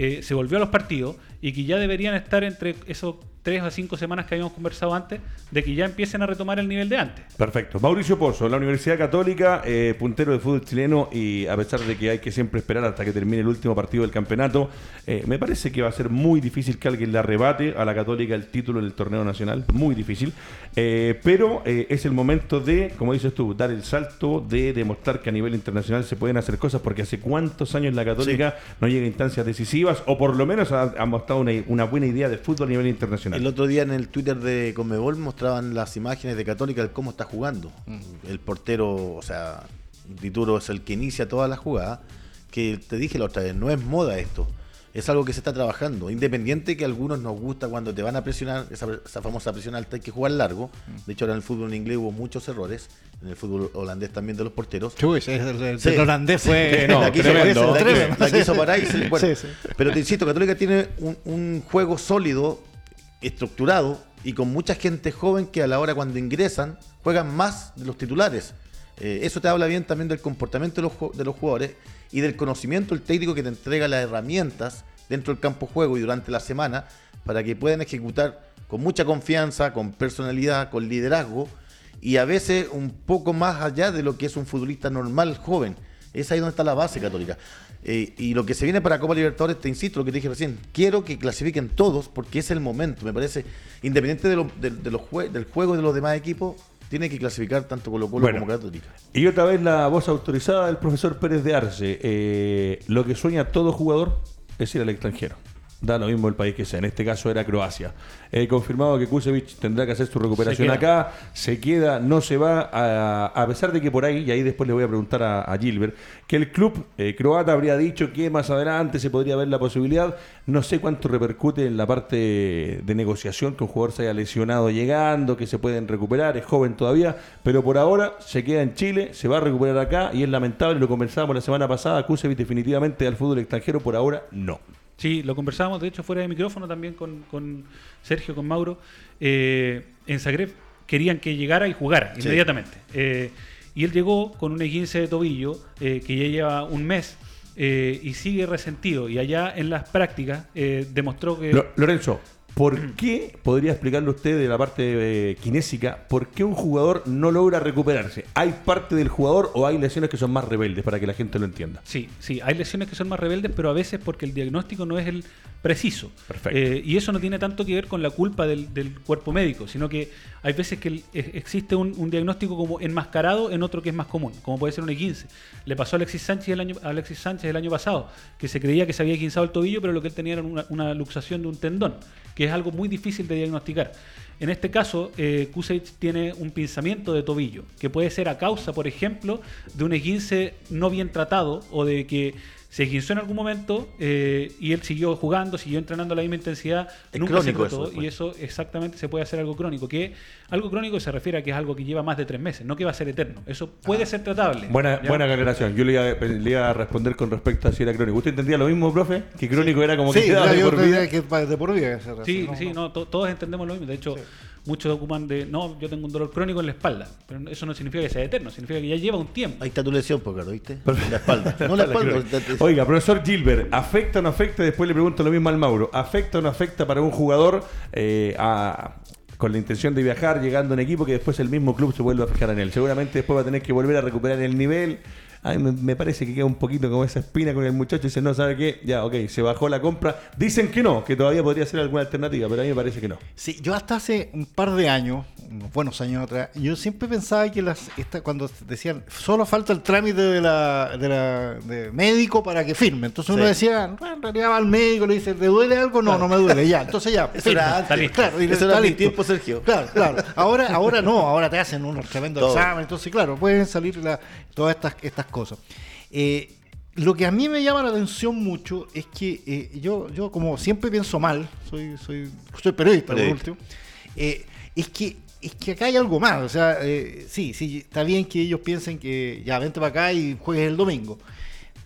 eh, se volvió a los partidos y que ya deberían estar entre esos tres a cinco semanas que habíamos conversado antes, de que ya empiecen a retomar el nivel de antes. Perfecto. Mauricio Pozo, la Universidad Católica, eh, puntero de fútbol chileno y a pesar de que hay que siempre esperar hasta que termine el último partido del campeonato, eh, me parece que va a ser muy difícil que alguien le arrebate a la Católica el título del torneo nacional, muy difícil, Eh, pero eh, es el momento de, como dices tú, dar el salto, de demostrar que a nivel internacional se pueden hacer cosas, porque hace cuántos años la Católica no llega a instancias decisivas o por lo menos ha, ha mostrado una, una buena idea de fútbol a nivel internacional. El otro día en el Twitter de Conmebol mostraban las imágenes de Católica de cómo está jugando. El portero, o sea, Dituro es el que inicia toda la jugada. Que te dije la otra vez, no es moda esto. Es algo que se está trabajando. Independiente que a algunos nos gusta cuando te van a presionar, esa, esa famosa presión alta, hay que jugar largo. De hecho, ahora en el fútbol en inglés hubo muchos errores. En el fútbol holandés también de los porteros. Chuy, el, el- Sí. el holandés fue. Sí, no, la quiso, tremendo. la quiso- Tremendo. la quiso parar y se- bueno, Sí, sí. Pero te insisto, Católica tiene un, un juego sólido, estructurado y con mucha gente joven que a la hora cuando ingresan juegan más de los titulares. Eh, eso te habla bien también del comportamiento de los, de los jugadores y del conocimiento el técnico que te entrega las herramientas dentro del campo juego y durante la semana para que puedan ejecutar con mucha confianza, con personalidad, con liderazgo y a veces un poco más allá de lo que es un futbolista normal joven. Es ahí donde está la base católica. Eh, y lo que se viene para Copa Libertadores, te insisto, lo que te dije recién, quiero que clasifiquen todos porque es el momento. Me parece, independiente de del juego de los demás equipos, tiene que clasificar tanto Colo Colo Bueno. como Católica. Y otra vez la voz autorizada del profesor Pérez de Arce. Eh, lo que sueña todo jugador es ir al extranjero. Da lo mismo el país que sea. En este caso era Croacia. He confirmado que Kusevich tendrá que hacer su recuperación Se acá. Se queda, no se va. A, a pesar de que por ahí, y ahí después le voy a preguntar a, a Gilbert, que el club eh, croata habría dicho que más adelante se podría ver la posibilidad. No sé cuánto repercute en la parte de negociación que un jugador se haya lesionado llegando, que se pueden recuperar, es joven todavía, pero por ahora se queda en Chile, se va a recuperar acá y es lamentable, lo conversábamos la semana pasada, Kusevich definitivamente al fútbol extranjero, por ahora no. Sí, lo conversábamos, de hecho, fuera de micrófono también con, con Sergio, con Mauro. Eh, en Zagreb querían que llegara y jugara Sí. inmediatamente. Eh, y él llegó con un 15 de tobillo eh, que ya lleva un mes eh, y sigue resentido. Y allá en las prácticas demostró que... Lo- Lorenzo, ¿por qué, podría explicarle usted de la parte eh, kinésica, por qué un jugador no logra recuperarse? ¿Hay parte del jugador o hay lesiones que son más rebeldes para que la gente lo entienda? Sí, sí, hay lesiones que son más rebeldes, pero a veces porque el diagnóstico no es el preciso. Perfecto. Eh, y eso no tiene tanto que ver con la culpa del, del cuerpo médico, sino que hay veces que el- existe un, un diagnóstico como enmascarado en otro que es más común, como puede ser un E15. Le pasó a Alexis Sánchez el año, a Alexis Sánchez el año pasado, que se creía que se había quinzado el tobillo, pero lo que él tenía era una, una luxación de un tendón, que es algo muy difícil de diagnosticar. En este caso, eh, tiene un pinzamiento de tobillo, que puede ser a causa, por ejemplo, de un E15 no bien tratado o de que se esguinzó en algún momento eh, y él siguió jugando, siguió entrenando a la misma intensidad, Es nunca se crónico trató eso, y pues. eso exactamente se puede hacer algo crónico. Que algo crónico se refiere a que es algo que lleva más de tres meses, no que va a ser eterno. Eso puede ser tratable. Buena, ¿ya? buena aclaración. Yo le iba, le iba a responder con respecto a si era crónico. ¿Usted entendía lo mismo, profe? Que crónico era como que Sí, de yo por vida. que de por vida. Sí, razón, sí, no, to- todos entendemos lo mismo. De hecho, muchos ocupan de, no, yo tengo un dolor crónico en la espalda. Pero eso no significa que sea eterno, significa que ya lleva un tiempo. Ahí está tu lesión, pues, claro, ¿viste? La espalda. No la espalda. Oiga, profesor Gilbert, ¿afecta o no afecta? Después le pregunto lo mismo al Mauro. ¿Afecta o no afecta para un jugador eh, a- con la intención de viajar, llegando en equipo, que después el mismo club se vuelva a fijar en él? Seguramente después va a tener que volver a recuperar el nivel. A mí me, me parece que queda un poquito como esa espina con el muchacho y dice, no, ¿sabe qué? Ya, ok, se bajó la compra. Dicen que no, que todavía podría ser alguna alternativa, pero a mí me parece que no. Sí, yo hasta hace un par de años, unos buenos años atrás, yo siempre pensaba que las esta, cuando decían solo falta el trámite de la, de la de médico para que firme. Entonces uno Sí. decía, "Ah, en realidad va al médico, le dice, ¿te duele algo? No, no me duele, ya. Entonces ya, Eso era Está antes. listo. Claro, y Eso está era listo. tiempo, Sergio. Claro, claro. Ahora, ahora no, ahora te hacen unos tremendos exámenes. Entonces, claro, pueden salir la- todas estas, estas cosas. Eh, lo que a mí me llama la atención mucho es que eh, yo, yo como siempre pienso mal, soy, soy, soy periodista, por último, eh, es que es que acá hay algo más. O sea, eh, sí, sí, está bien que ellos piensen que ya vente para acá y juegues el domingo.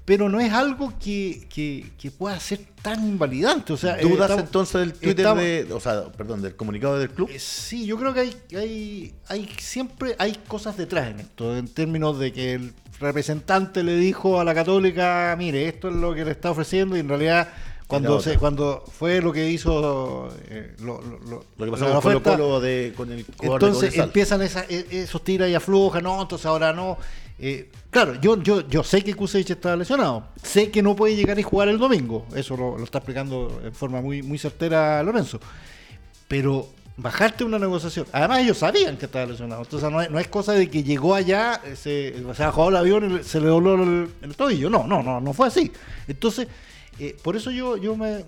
Pero no es algo que, que, que pueda ser tan invalidante. O sea, ¿Dudas estamos- entonces del Twitter estamos- de, o sea, perdón, del comunicado del club? Sí, yo creo que hay, hay, hay siempre hay cosas detrás en esto, en términos de que el representante le dijo a la católica, mire, esto es lo que le está ofreciendo y en realidad cuando se, cuando fue lo que hizo eh, lo, lo- lo- Lo que pasó con Colo Colo de, con el entonces empiezan esa- e- esos tira y afloja, no, entonces ahora no. Eh, claro, yo, yo, yo sé que Kusevich está lesionado, sé que no puede llegar y jugar el domingo, eso lo, lo está explicando en forma muy, muy certera Lorenzo. Pero bajarte una negociación, además ellos sabían que estaba lesionado, entonces no es, cosa de que llegó allá, se, se bajó el avión y se le dobló el, el tobillo, no, no, no, no fue así. Entonces, eh, por eso yo, yo me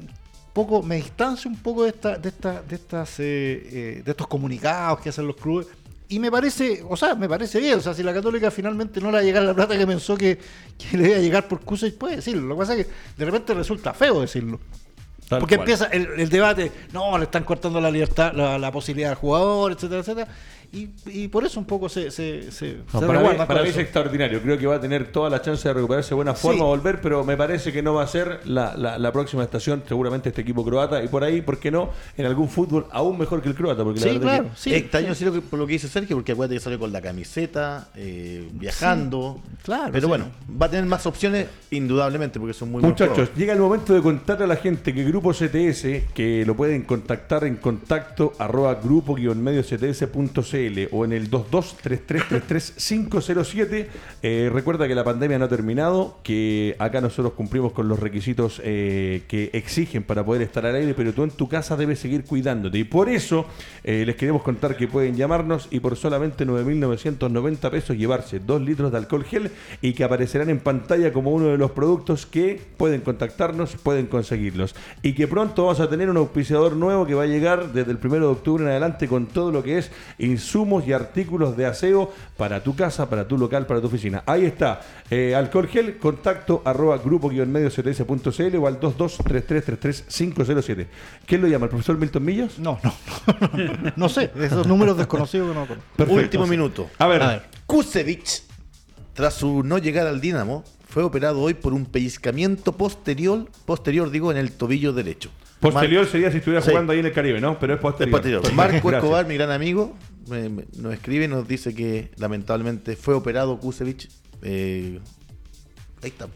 poco me distancio un poco de esta, de esta, de estas, eh, eh, de estos comunicados que hacen los clubes. Y me parece, o sea, me parece bien. O sea, si la Católica finalmente no le va a llegar la plata que pensó que, le iba a llegar por Kusevich, puede decirlo. Lo que pasa es que de repente resulta feo decirlo. Tal Porque cual. empieza el, el debate, no, le están cortando la libertad, la, la posibilidad al jugador, etcétera, etcétera. Y, y por eso un poco se, se, se, No, se para mí, para es extraordinario. Creo que va a tener toda la chance de recuperarse de buena forma, Sí. volver, pero me parece que no va a ser la, la- la próxima estación, seguramente este equipo croata. Y por ahí, ¿por qué no? En algún fútbol aún mejor que el croata. Porque la Sí, verdad claro, que- sí. Extraño sí lo que- por lo que dice Sergio, porque acuérdate que sale con la camiseta, eh, viajando. claro, Pero sí. bueno, va a tener más opciones, indudablemente, porque son muy buenos Muchachos, llega el momento de contarle a la gente que Grupo CTS, que lo pueden contactar en contacto arroba grupo-mediocts.cl o en el 2233333507. Eh, recuerda que la pandemia no ha terminado, que acá nosotros cumplimos con los requisitos eh, que exigen para poder estar al aire, pero tú en tu casa debes seguir cuidándote. Y por eso eh, les queremos contar que pueden llamarnos y por solamente 9.990 pesos llevarse 2 litros de alcohol gel y que aparecerán en pantalla como uno de los productos que pueden contactarnos, pueden conseguirlos. Y que pronto vamos a tener un auspiciador nuevo que va a llegar desde el 1 de octubre en adelante con todo lo que es insumos y artículos de aseo para tu casa, para tu local, para tu oficina. Ahí está, eh, alcohol gel, contacto arroba grupo-mediocts.cl o al 2233333507. ¿Quién lo llama? ¿El profesor Milton Millos? No, no, no, no sé, esos números desconocidos que no conozco. Perfecto. Último minuto. A ver, A ver. Kusevich, tras su no llegada al Dinamo, fue operado hoy por un pellizcamiento posterior, posterior digo, en el tobillo derecho. Posterior sería si estuviera Sí. jugando ahí en el Caribe, ¿no? Pero es posterior. es posterior. Perfecto. Marco Gracias. Escobar, mi gran amigo, me- me- nos escribe y nos dice que lamentablemente fue operado Kusevich. eh, ahí está.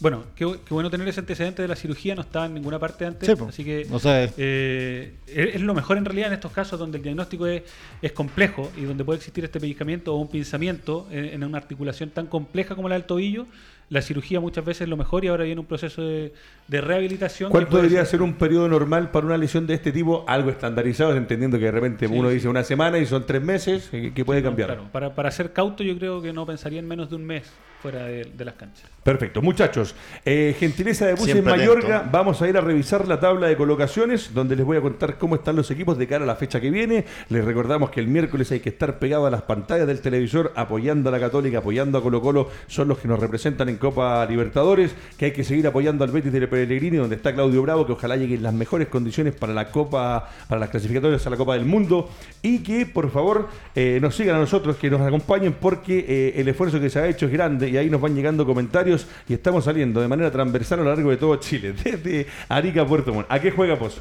Bueno, qué, bu- qué bueno tener ese antecedente de la cirugía, no estaba en ninguna parte antes, Sí, así que O sea, eh, es, es lo mejor en realidad en estos casos donde el diagnóstico es, es complejo y donde puede existir este pellizcamiento o un pinzamiento en, en una articulación tan compleja como la del tobillo. La cirugía muchas veces es lo mejor y ahora viene un proceso de, de rehabilitación. ¿Cuánto debería ser- ser un periodo normal para una lesión de este tipo? Algo estandarizado, entendiendo que de repente Sí, uno sí. dice una semana y son tres meses, eh, que puede cambiar. Claro, para, para ser cauto yo creo que no pensaría en menos de un mes fuera de, de las canchas. Perfecto, muchachos. eh, gentileza de Buses Mayorga, atento. vamos a ir a revisar la tabla de colocaciones, donde les voy a contar cómo están los equipos de cara a la fecha que viene. Les recordamos que el miércoles hay que estar pegado a las pantallas del televisor, apoyando a la Católica, apoyando a Colo Colo, son los que nos representan en Copa Libertadores, que hay que seguir apoyando al Betis de Pellegrini, donde está Claudio Bravo, que ojalá llegue en las mejores condiciones para la Copa, para las clasificatorias a la Copa del Mundo, y que por favor eh, nos sigan a nosotros, que nos acompañen, porque eh, el esfuerzo que se ha hecho es grande y ahí nos van llegando comentarios y estamos saliendo de manera transversal a lo largo de todo Chile, desde Arica a Puerto Montt. ¿A qué juega Pozo?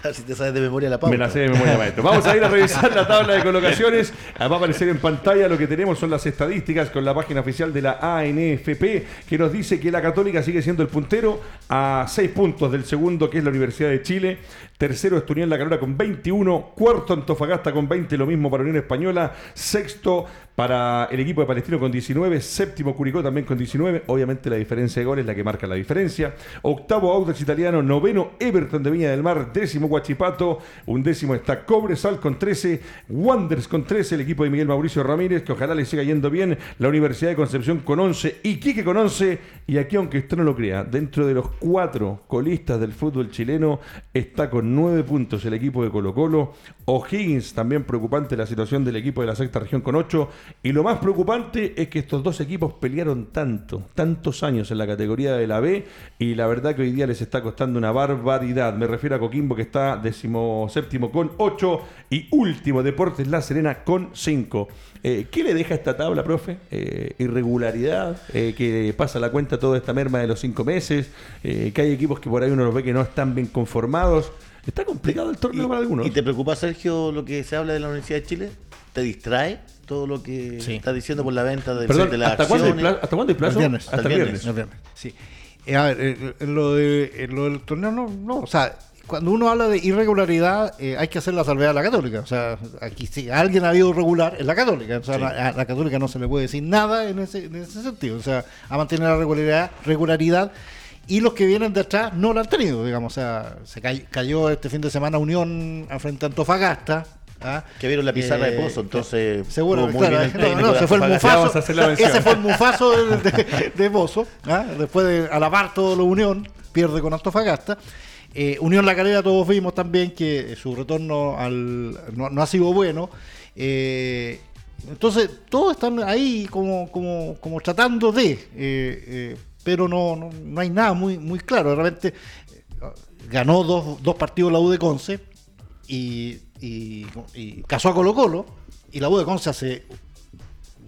A ver si te sabes de memoria la pauta. Me la sé de memoria, maestro. Vamos a ir a revisar la tabla de colocaciones. Ah, Va a aparecer en pantalla lo que tenemos son las estadísticas con la página oficial de la ANFP, que nos dice que la Católica sigue siendo el puntero a 6 puntos del segundo, que es la Universidad de Chile. Tercero, Estunión La Calora con 21. Cuarto, Antofagasta con 20, lo mismo para Unión Española. Sexto, para el equipo de Palestino con 19. Séptimo, Curicó también con 19. Obviamente la diferencia de goles es la que marca la diferencia. Octavo, Audax Italiano. Noveno, Everton de Viña del Mar. Décimo, Guachipato. Undécimo está Cobresal con 13. Wanderers con 13. El equipo de Miguel Mauricio Ramírez, que ojalá le siga yendo bien. La Universidad de Concepción con 11. Iquique con 11. Y aquí, aunque usted no lo crea, dentro de los cuatro colistas del fútbol chileno, está con 9 puntos el equipo de Colo Colo. O'Higgins, también preocupante la situación del equipo de la sexta región con 8. Y lo más preocupante es que estos dos equipos pelearon tanto, tantos años en la categoría de la B. Y la verdad que hoy día les está costando una barbaridad. Me refiero a Coquimbo que está decimoséptimo con 8 y último Deportes La Serena con 5. Eh, ¿Qué le deja esta tabla, profe? Eh, irregularidad, eh, que pasa la cuenta toda esta merma de los cinco meses, eh, que hay equipos que por ahí uno los ve que no están bien conformados. Está complicado el torneo ¿Y, para algunos. ¿Y te preocupa, Sergio, lo que se habla de la Universidad de Chile? ¿Te distrae todo lo que Sí. estás diciendo por la venta de, Perdón, de las ¿hasta cuándo, hay acciones? plazo, ¿hasta cuándo hay plazo? El viernes. Hasta el Hasta el viernes. El viernes, sí. Eh, a ver, eh, en lo, de, en lo del torneo, no, no, o sea, cuando uno habla de irregularidad, eh, hay que hacer la salvedad a la Católica. O sea, aquí si alguien ha habido regular, es la Católica. O sea, Sí. la- a la Católica no se le puede decir nada en ese, en ese sentido. O sea, a mantener la regularidad, regularidad y los que vienen de atrás no la han tenido, digamos. O sea, se cay- cayó este fin de semana Unión frente a Antofagasta. ¿ah? Que vieron la pizarra de Eh, Pozo, entonces. Seguro, estuvo muy claro, bien el eh, no, no, de se fue el mufazo. Ese fue el mufazo de, de, de Bozo. ¿ah? Después de alabar todo lo Unión, pierde con Antofagasta. Eh, Unión La Calera, todos vimos también que su retorno al, no, no ha sido bueno. Eh, entonces, todos están ahí como, como, como tratando de, eh, eh, pero no, no, no hay nada muy, muy claro. Realmente eh, ganó dos, dos partidos la U de Conce y, y, y casó a Colo Colo y la U de Conce hace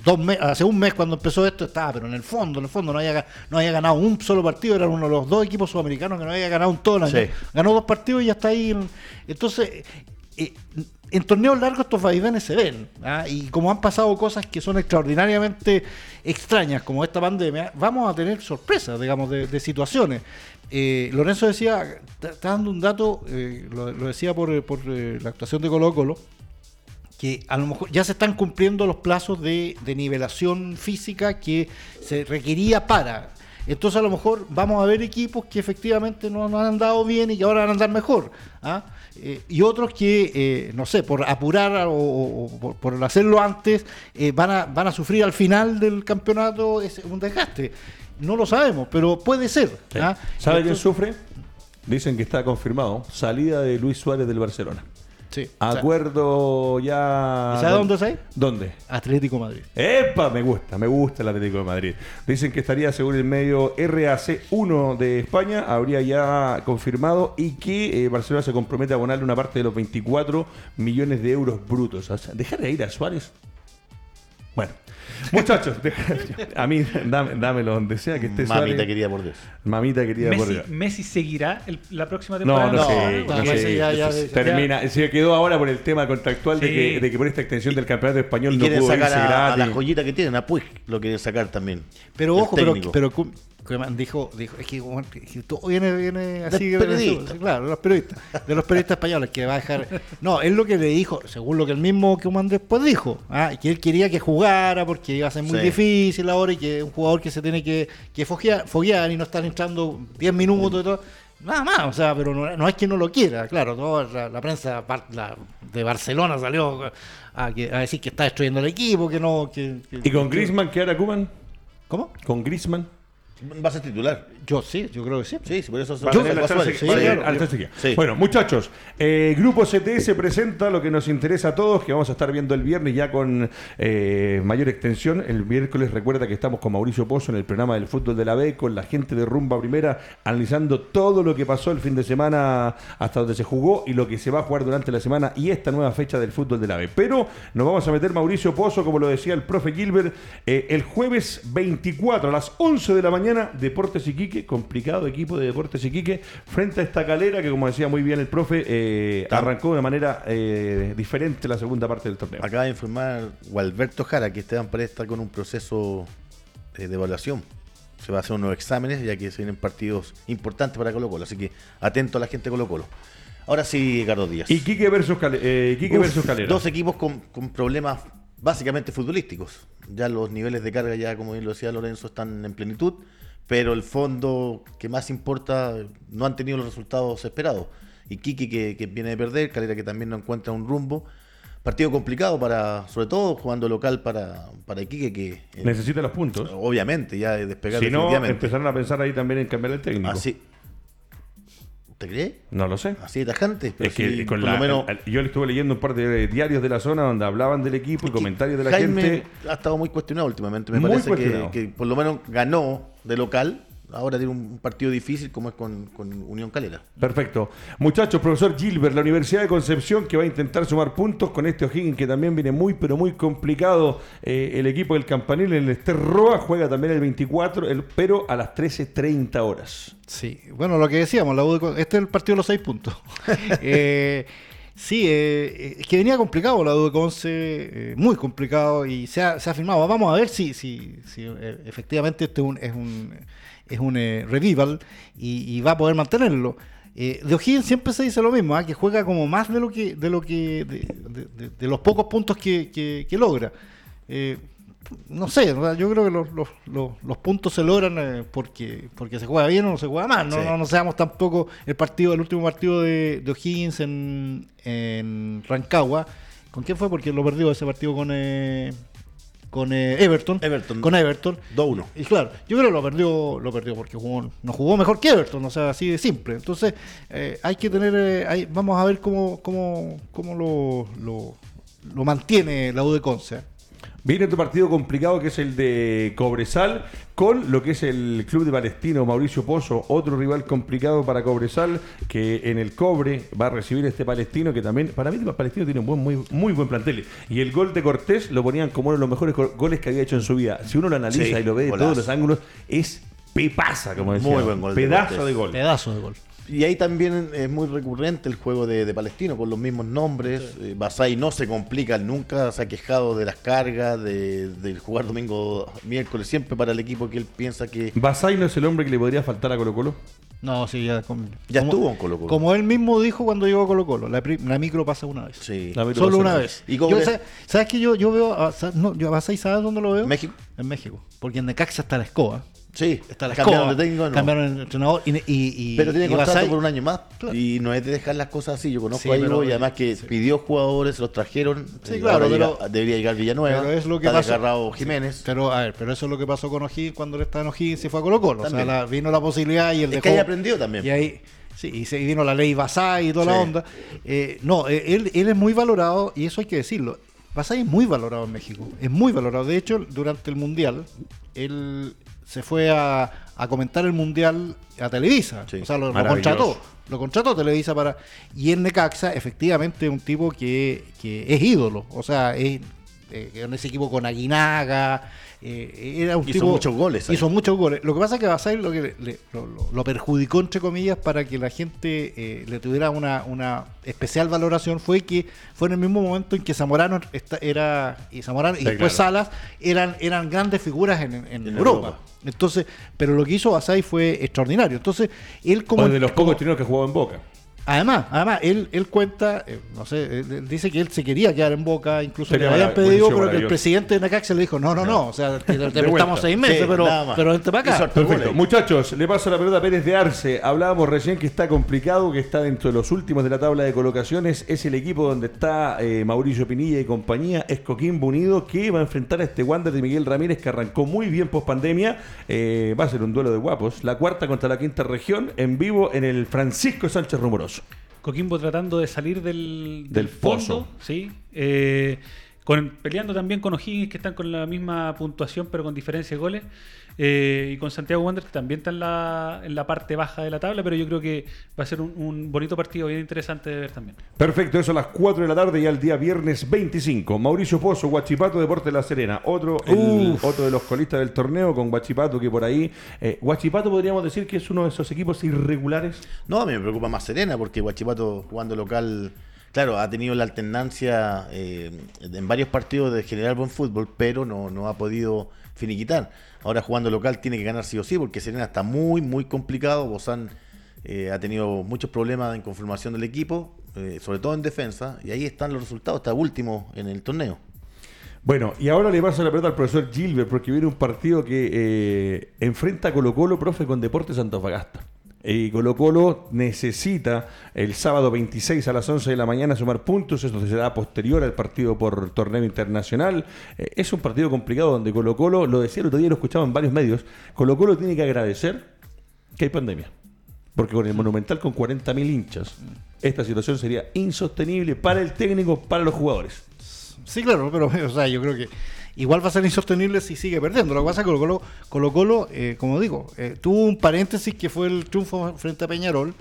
dos me- hace un mes cuando empezó esto estaba pero en el fondo en el fondo no había, no había ganado un solo partido era uno de los dos equipos sudamericanos que no había ganado un todo el año Sí. ganó dos partidos y ya está ahí en- entonces eh, en torneos largos estos vaivenes se ven ¿ah? y como han pasado cosas que son extraordinariamente extrañas como esta pandemia vamos a tener sorpresas digamos de, situaciones Eh, Lorenzo decía está dando un dato eh, lo, decía por, por la actuación de Colo Colo que a lo mejor ya se están cumpliendo los plazos de, nivelación física que se requería para. Entonces a lo mejor vamos a ver equipos que efectivamente no, no han andado bien y que ahora van a andar mejor. ¿ah? Eh, y otros que, eh, no sé, por apurar o, o- o por, hacerlo antes, eh, van, a, van a sufrir al final del campeonato ese- un desgaste. No lo sabemos, pero puede ser. Sí. ¿ah? ¿Sabe quién sufre? Dicen que está confirmado. Salida de Luis Suárez del Barcelona. Sí. O sea, Acuerdo ya. ¿Sabe dónde es ahí? ¿Dónde? Atlético Madrid. ¡Epa! Me gusta, me gusta el Atlético de Madrid. Dicen que estaría según el medio RAC1 de España, habría ya confirmado y que eh, Barcelona se compromete a abonarle una parte de los 24 millones de euros brutos. O sea, dejar de ir a Suárez. Bueno, muchachos, a mí dame- dámelo donde sea que esté Mamita Suárez. quería por Dios. Mamita querida por Messi, Dios. Messi seguirá el- la próxima temporada. no, No, sé, no, no no, sé. sí, ya, ya, ya. Termina, se quedó ahora por el tema contractual de, que, de que por esta extensión del campeonato español Y no pudo sacar irse a, a la joyita que tienen, a Puig, lo quieren sacar también. Pero ojo, pero, Koeman dijo, dijo, es que, bueno, que todo viene, viene así. Que- periodista. Claro, de los periodistas, de los periodistas españoles, que va a dejar. No, es lo que le dijo, según lo que el mismo Koeman después dijo, ah, que él quería que jugara porque iba a ser muy Sí. difícil ahora y que es un jugador que se tiene que, que foguear, foguear y no estar entrando 10 minutos y todo. Nada más, o sea, pero no, no es que no lo quiera, claro, toda la, la prensa la- de Barcelona salió a, que- a decir que está destruyendo el equipo, que no... Que, que- ¿Y con que- Griezmann qué hará Kuman? ¿Cómo? ¿Con Griezmann? Va a ser titular. Yo sí, yo creo que sí. Sí, sí, por eso se Suárez. sí, claro. Bueno, muchachos, eh, Grupo CTS presenta lo que nos interesa a todos, que vamos a estar viendo el viernes ya con eh, mayor extensión. El miércoles recuerda que estamos con Mauricio Pozo en el programa del fútbol de la B, con la gente de Rumba Primera, analizando todo lo que pasó el fin de semana hasta donde se jugó y lo que se va a jugar durante la semana y esta nueva fecha del fútbol de la B. Pero nos vamos a meter Mauricio Pozo, como lo decía el profe Gilbert, eh, el jueves 24 a las 11 de la mañana, Deportes Iquique, complicado equipo de Deportes Iquique, frente a esta calera que, como decía muy bien el profe, eh, arrancó de manera eh, diferente la segunda parte del torneo. Acaba de informar Gualberto Jara que Esteban Paredes está con un proceso de evaluación. Se va a hacer unos exámenes ya que se vienen partidos importantes para Colo Colo. Así que atento a la gente de Colo Colo. Ahora sí, Carlos Díaz. Iquique versus, eh, Iquique Uf, versus Calera. Dos equipos con, con problemas básicamente futbolísticos. Ya los niveles de carga, ya como bien lo decía Lorenzo, están en plenitud, pero el fondo que más importa no han tenido los resultados esperados. Y Kiki que, que viene de perder, Calera que también no encuentra un rumbo. Partido complicado para, sobre todo jugando local para, para Iquique, que eh, Necesita los puntos. obviamente ya de despegar Si no, empezaron a pensar ahí también en cambiar el técnico. Así. ¿Te crees? No lo sé. Así de tajante. Pero Es que con por la- lo menos yo le estuve leyendo un par de diarios de la zona donde hablaban del equipo y comentarios de la Jaime gente. ha estado muy cuestionado últimamente. Me Muy parece que por lo menos ganó de local. Ahora tiene un partido difícil como es con, con Unión Calera. Perfecto. Muchachos, profesor Gilbert, la Universidad de Concepción que va a intentar sumar puntos con este O'Higgins que también viene muy, pero muy complicado. Eh, el equipo del Campanil, el Ester Roa, juega también el 24, el- pero a las 13.30 horas. Sí, bueno, lo que decíamos, la U de Con- este es el partido de los seis puntos. Eh, sí, eh, es que venía complicado la de Conce, eh, muy complicado, y se ha, se ha firmado. Vamos a ver si, si, si efectivamente este es un, es un, es un eh, revival y, y va a poder mantenerlo. Eh, de O'Higgins siempre se dice lo mismo, ¿ah? que juega como más de lo que, de lo que, de, de- de- de los pocos puntos que, que- que logra. Eh, no sé, ¿verdad? yo creo que los, los- los- los puntos se logran porque, porque se juega bien o no se juega mal. No, Sí. no, no seamos tampoco el partido, el último partido de, de O'Higgins en, en Rancagua. ¿Con quién fue? Porque lo perdió ese partido con eh, con eh, Everton. Everton. Con Everton. 2-1. Y claro, yo creo que lo perdió, lo perdió porque jugó, no jugó mejor que Everton, o sea, así de simple. Entonces, eh, hay que tener, eh, hay- vamos a ver cómo, cómo, cómo lo, lo, lo mantiene la U de Conce. Viene otro partido complicado que es el de Cobresal con lo que es el club de Palestino Mauricio Pozo, otro rival complicado para Cobresal que en el Cobre va a recibir este Palestino que también, para mí el Palestino tiene un buen, muy, muy buen plantel. Y el gol de Cortés lo ponían como uno de los mejores go- goles que había hecho en su vida. Si uno lo analiza Sí, y lo ve de golazo. todos los ángulos, es pepaza, como decía. Muy buen gol Pedazo de gol. Pedazo de gol. Y ahí también es muy recurrente el juego de, de Palestino con los mismos nombres. Eh, Basay no se complica, nunca se ha quejado de las cargas, de, del jugar domingo, miércoles, siempre para el equipo que él piensa que Basay no es el hombre que le podría faltar a Colo Colo. No, sí, ya, ya como, estuvo en Colo Colo. Como él mismo dijo cuando llegó a Colo Colo, la, la micro pasa una vez. Sí. La micro Solo pasa una una vez. ¿Y Yo sé- ¿Sabes que yo, yo veo a, sa- no, yo a Basay, ¿sabes dónde lo veo? México. En México. Porque en Necaxa está la escoba. Sí, Está la cambiaron escoba. de técnico. no. Cambiaron de entrenador. Y, y, y- pero tiene y contrato Basay- por un año más. Claro. Y no es de dejar las cosas así. Yo conozco Sí, a Ivo pero- y además que sí. pidió jugadores, se los trajeron. Sí, Eh, claro, pero- llega- debería llegar Villanueva. Pero es lo que está pasó. desgarrado Jiménez. Pero, a ver, pero eso es lo que pasó con O'Higgins cuando él estaba en O'Higgins y se fue a Colo Colo. O sea, la- vino la posibilidad y él Es dejó... que ahí aprendió también. Y ahí, sí, y se vino la ley Basay y toda la onda. Eh, no, eh, él, él es muy valorado y eso hay que decirlo. Basay es muy valorado en México. Es muy valorado. De hecho, durante el Mundial, él se fue a, a comentar el Mundial a Televisa. Sí. O sea, lo, contrató. Lo contrató Televisa para... Y en Necaxa, efectivamente, es un tipo que, que es ídolo. O sea, es- eh, en ese equipo con Aguinaga. eh, era un Hizo tipo, muchos goles ahí. Hizo muchos goles. Lo que pasa es que Basay lo, que le- le- lo, lo- lo perjudicó, entre comillas, para que la gente eh, le tuviera una, una especial valoración fue que fue en el mismo momento en que Zamorano esta- era y Zamorano y después claro. Salas eran, eran grandes figuras en, en En Europa. Europa. Entonces, pero lo que hizo Basay fue extraordinario. Entonces, él como o de los pocos chilenos que jugaba en Boca. Además, además, él, él cuenta, eh, no sé, él, él dice que él se quería quedar en Boca, incluso Sería le habían pedido, pero que el presidente de Necaxa le dijo, no, no, no, o sea, te, prestamos seis meses, Sí, pero, pero vente para acá. Perfecto. Muchachos, le paso la pelota a Pérez de Arce. Hablábamos recién que está complicado, que está dentro de los últimos de la tabla de colocaciones. Es el equipo donde está eh, Mauricio Pinilla y compañía. Es Coquimbo Unido que va a enfrentar a este Wander de Miguel Ramírez que arrancó muy bien post pandemia. va a ser un duelo de guapos. La cuarta contra la quinta región en vivo en el Francisco Sánchez Rumoroso. Coquimbo tratando de salir del, Del fondo, pozo. sí. Eh, con, peleando también con O'Higgins, que están con la misma puntuación, pero con diferencia de goles. Eh, y con Santiago Wander, que también está en la, en la parte baja de la tabla, pero yo creo que va a ser un, un bonito partido, bien interesante de ver también. Perfecto, eso a las 4 de la tarde y al día viernes 25. Mauricio Pozo, Guachipato, Deporte de La Serena. Otro, el- otro de los colistas del torneo con Guachipato que por ahí. eh, Guachipato podríamos decir que es uno de esos equipos irregulares. No, a mí me preocupa más Serena porque Guachipato jugando local, claro, ha tenido la alternancia eh, en varios partidos de generar buen fútbol, pero no, no ha podido finiquitar. Ahora jugando local tiene que ganar sí o sí porque Serena está muy, muy complicado. Bozán eh, ha tenido muchos problemas en conformación del equipo, eh, sobre todo en defensa, y ahí están los resultados, está último en el torneo. Bueno, y ahora le paso la pelota al profesor Gilbert porque viene un partido que eh, enfrenta Colo Colo, profe, con Deportes Antofagasta. Y Colo Colo necesita el sábado 26 a las 11 de la mañana sumar puntos, esto será posterior al partido por torneo internacional. Eh, es un partido complicado donde Colo Colo, lo decía el otro día, lo escuchaba en varios medios, Colo Colo tiene que agradecer que hay pandemia. Porque con el Monumental con 40.000 hinchas, esta situación sería insostenible para el técnico, para los jugadores. Sí, claro, pero o sea, yo creo que igual va a ser insostenible si sigue perdiendo. Lo que pasa es que Colo Colo, eh, como digo, eh, tuvo un paréntesis que fue el triunfo frente a Peñarol.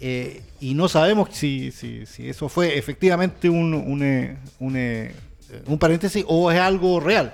eh, y no sabemos si, si, si eso fue efectivamente un, un, eh, un, un paréntesis o es algo real.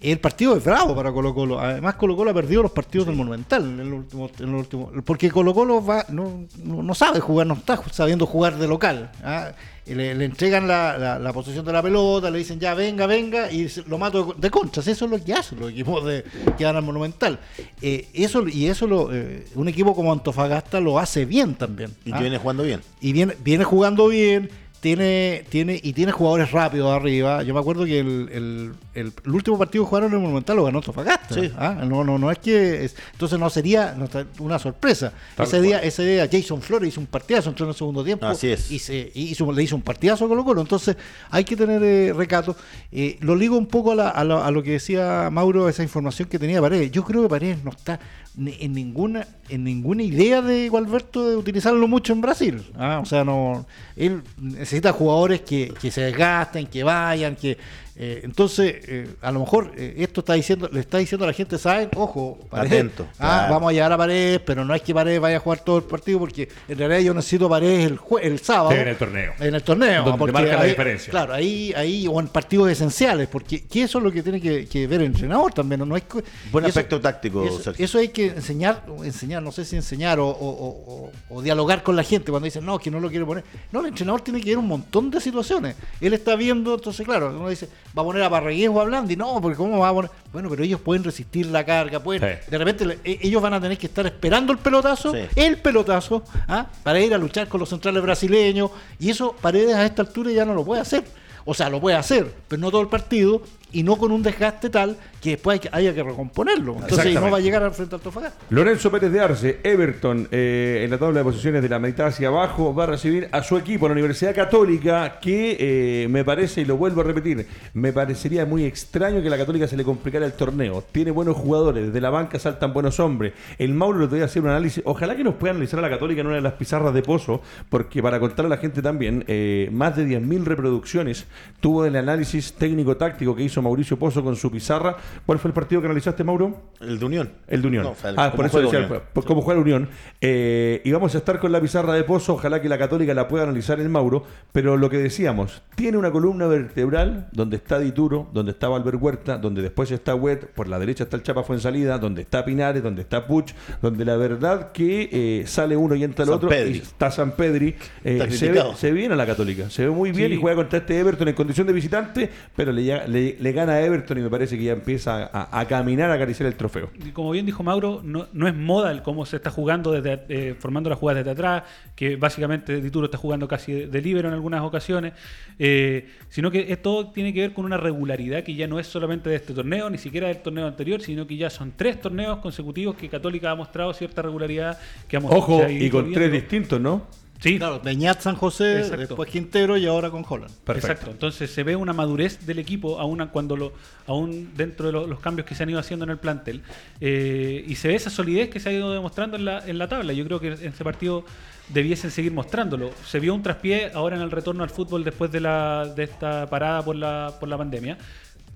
El partido es bravo para Colo Colo. Además, Colo Colo ha perdido los partidos del Monumental en el último, en el último- porque Colo Colo va, no, no, no sabe jugar, no está sabiendo jugar de local. ¿ah? Le, le entregan la, la- la posición de la pelota, le dicen ya venga, venga, y lo mato de, de contras. Eso es lo que hacen los equipos de, que van al Monumental. Eh, eso Y eso lo, eh, un equipo como Antofagasta lo hace bien también. Y ¿ah? que viene jugando bien. y viene, viene jugando bien, tiene, tiene, y tiene jugadores rápidos arriba. Yo me acuerdo que el, el- el- el último partido que jugaron en el Monumental lo ganó Antofagasta. Sí. ¿ah? No, no, no es que. es- entonces no sería una sorpresa. Tal ese día, ese día Jason Flores hizo un partidazo, entró en el segundo tiempo. Así es. Y se, y hizo, le hizo un partidazo a Colo Colo. Entonces hay que tener eh, recato. Eh, lo ligo un poco a, la- a lo- a lo que decía Mauro, esa información que tenía Paredes. Yo creo que Paredes no está en ninguna en ninguna idea de Gualberto de utilizarlo mucho en Brasil. ¿ah? O sea, no él necesita jugadores que, que se desgasten, que vayan, que eh, entonces eh, a lo mejor eh, esto está diciendo le está diciendo a la gente, ¿saben? Ojo, Paredes, Atento, ah, claro. vamos a llegar a Paredes, pero no es que Paredes vaya a jugar todo el partido porque en realidad yo necesito Paredes el, jue- el sábado. En el torneo. En el torneo. Donde porque marca la diferencia. Claro, ahí, ahí, o en partidos esenciales, porque que eso es lo que tiene que, que ver el entrenador también. No, co- Buen eso- aspecto táctico, Eso, Sergio. eso hay que enseñar, enseñar, no sé si enseñar o, o- o- o- o dialogar con la gente cuando dicen, no, que no lo quiere poner. No, el entrenador tiene que ver un montón de situaciones. Él está viendo, entonces, claro, uno dice, va a poner a Parragués o a Blandi. No, porque ¿cómo va a poner? Bueno, pero ellos pueden resistir la carga, pueden. Sí. De repente e- ellos van a tener que estar esperando el pelotazo, Sí. el pelotazo, ¿ah? para ir a luchar con los centrales brasileños. Y eso Paredes a esta altura ya no lo puede hacer. O sea, lo puede hacer, pero no todo el partido y no con un desgaste tal que después haya que recomponerlo. Entonces no va a llegar al frente al Antofagasta. Lorenzo Pérez de Arce, Everton, eh, en la tabla de posiciones de la mitad hacia abajo, va a recibir a su equipo, la Universidad Católica, que eh, me parece, y lo vuelvo a repetir, me parecería muy extraño que a la Católica se le complicara el torneo. Tiene buenos jugadores, desde la banca saltan buenos hombres. El Mauro le voy a hacer un análisis, ojalá que nos pueda analizar a la Católica en una de las pizarras de pozo, porque para contarle a la gente también, eh, más de 10.000 reproducciones tuvo el análisis técnico-táctico que hizo hizo Mauricio Pozo con su pizarra. ¿Cuál fue el partido que analizaste, Mauro? El de Unión. El de Unión. No, o sea, ah, por eso decía, Unión. por cómo juega la Unión. Eh, y vamos a estar con la pizarra de Pozo, ojalá que la Católica la pueda analizar el Mauro, pero lo que decíamos, tiene una columna vertebral donde está Dituro, donde está Valver Huerta, donde después está Wet, por la derecha está el Chapa Fuensalida, donde está Pinares, donde está Puch, donde la verdad que eh, sale uno y entra el San otro, Pedri. y está San Pedri. Eh, Está se, ve, se ve bien a la Católica, se ve muy bien Sí. y juega contra este Everton en condición de visitante, pero le, le- le gana a Everton y me parece que ya empieza a, a caminar a acariciar el trofeo. Y como bien dijo Mauro, no, no es moda el cómo se está jugando, desde, eh, formando las jugadas desde atrás, que básicamente Dituro está jugando casi de, de líbero en algunas ocasiones, eh, sino que esto tiene que ver con una regularidad que ya no es solamente de este torneo, ni siquiera del torneo anterior, sino que ya son tres torneos consecutivos que Católica ha mostrado cierta regularidad, que ha mostrado Ojo, y con viendo. tres distintos, ¿no? Sí, Claro, Beñat San José, Exacto. después Quintero y ahora con Holland. Perfecto. Exacto. Entonces se ve una madurez del equipo aún cuando lo, aún dentro de lo- los cambios que se han ido haciendo en el plantel Eh, y se ve esa solidez que se ha ido demostrando en la, en la tabla. Yo creo que en ese partido debiesen seguir mostrándolo. Se vio un traspié ahora en el retorno al fútbol después de la de esta parada por la por la pandemia.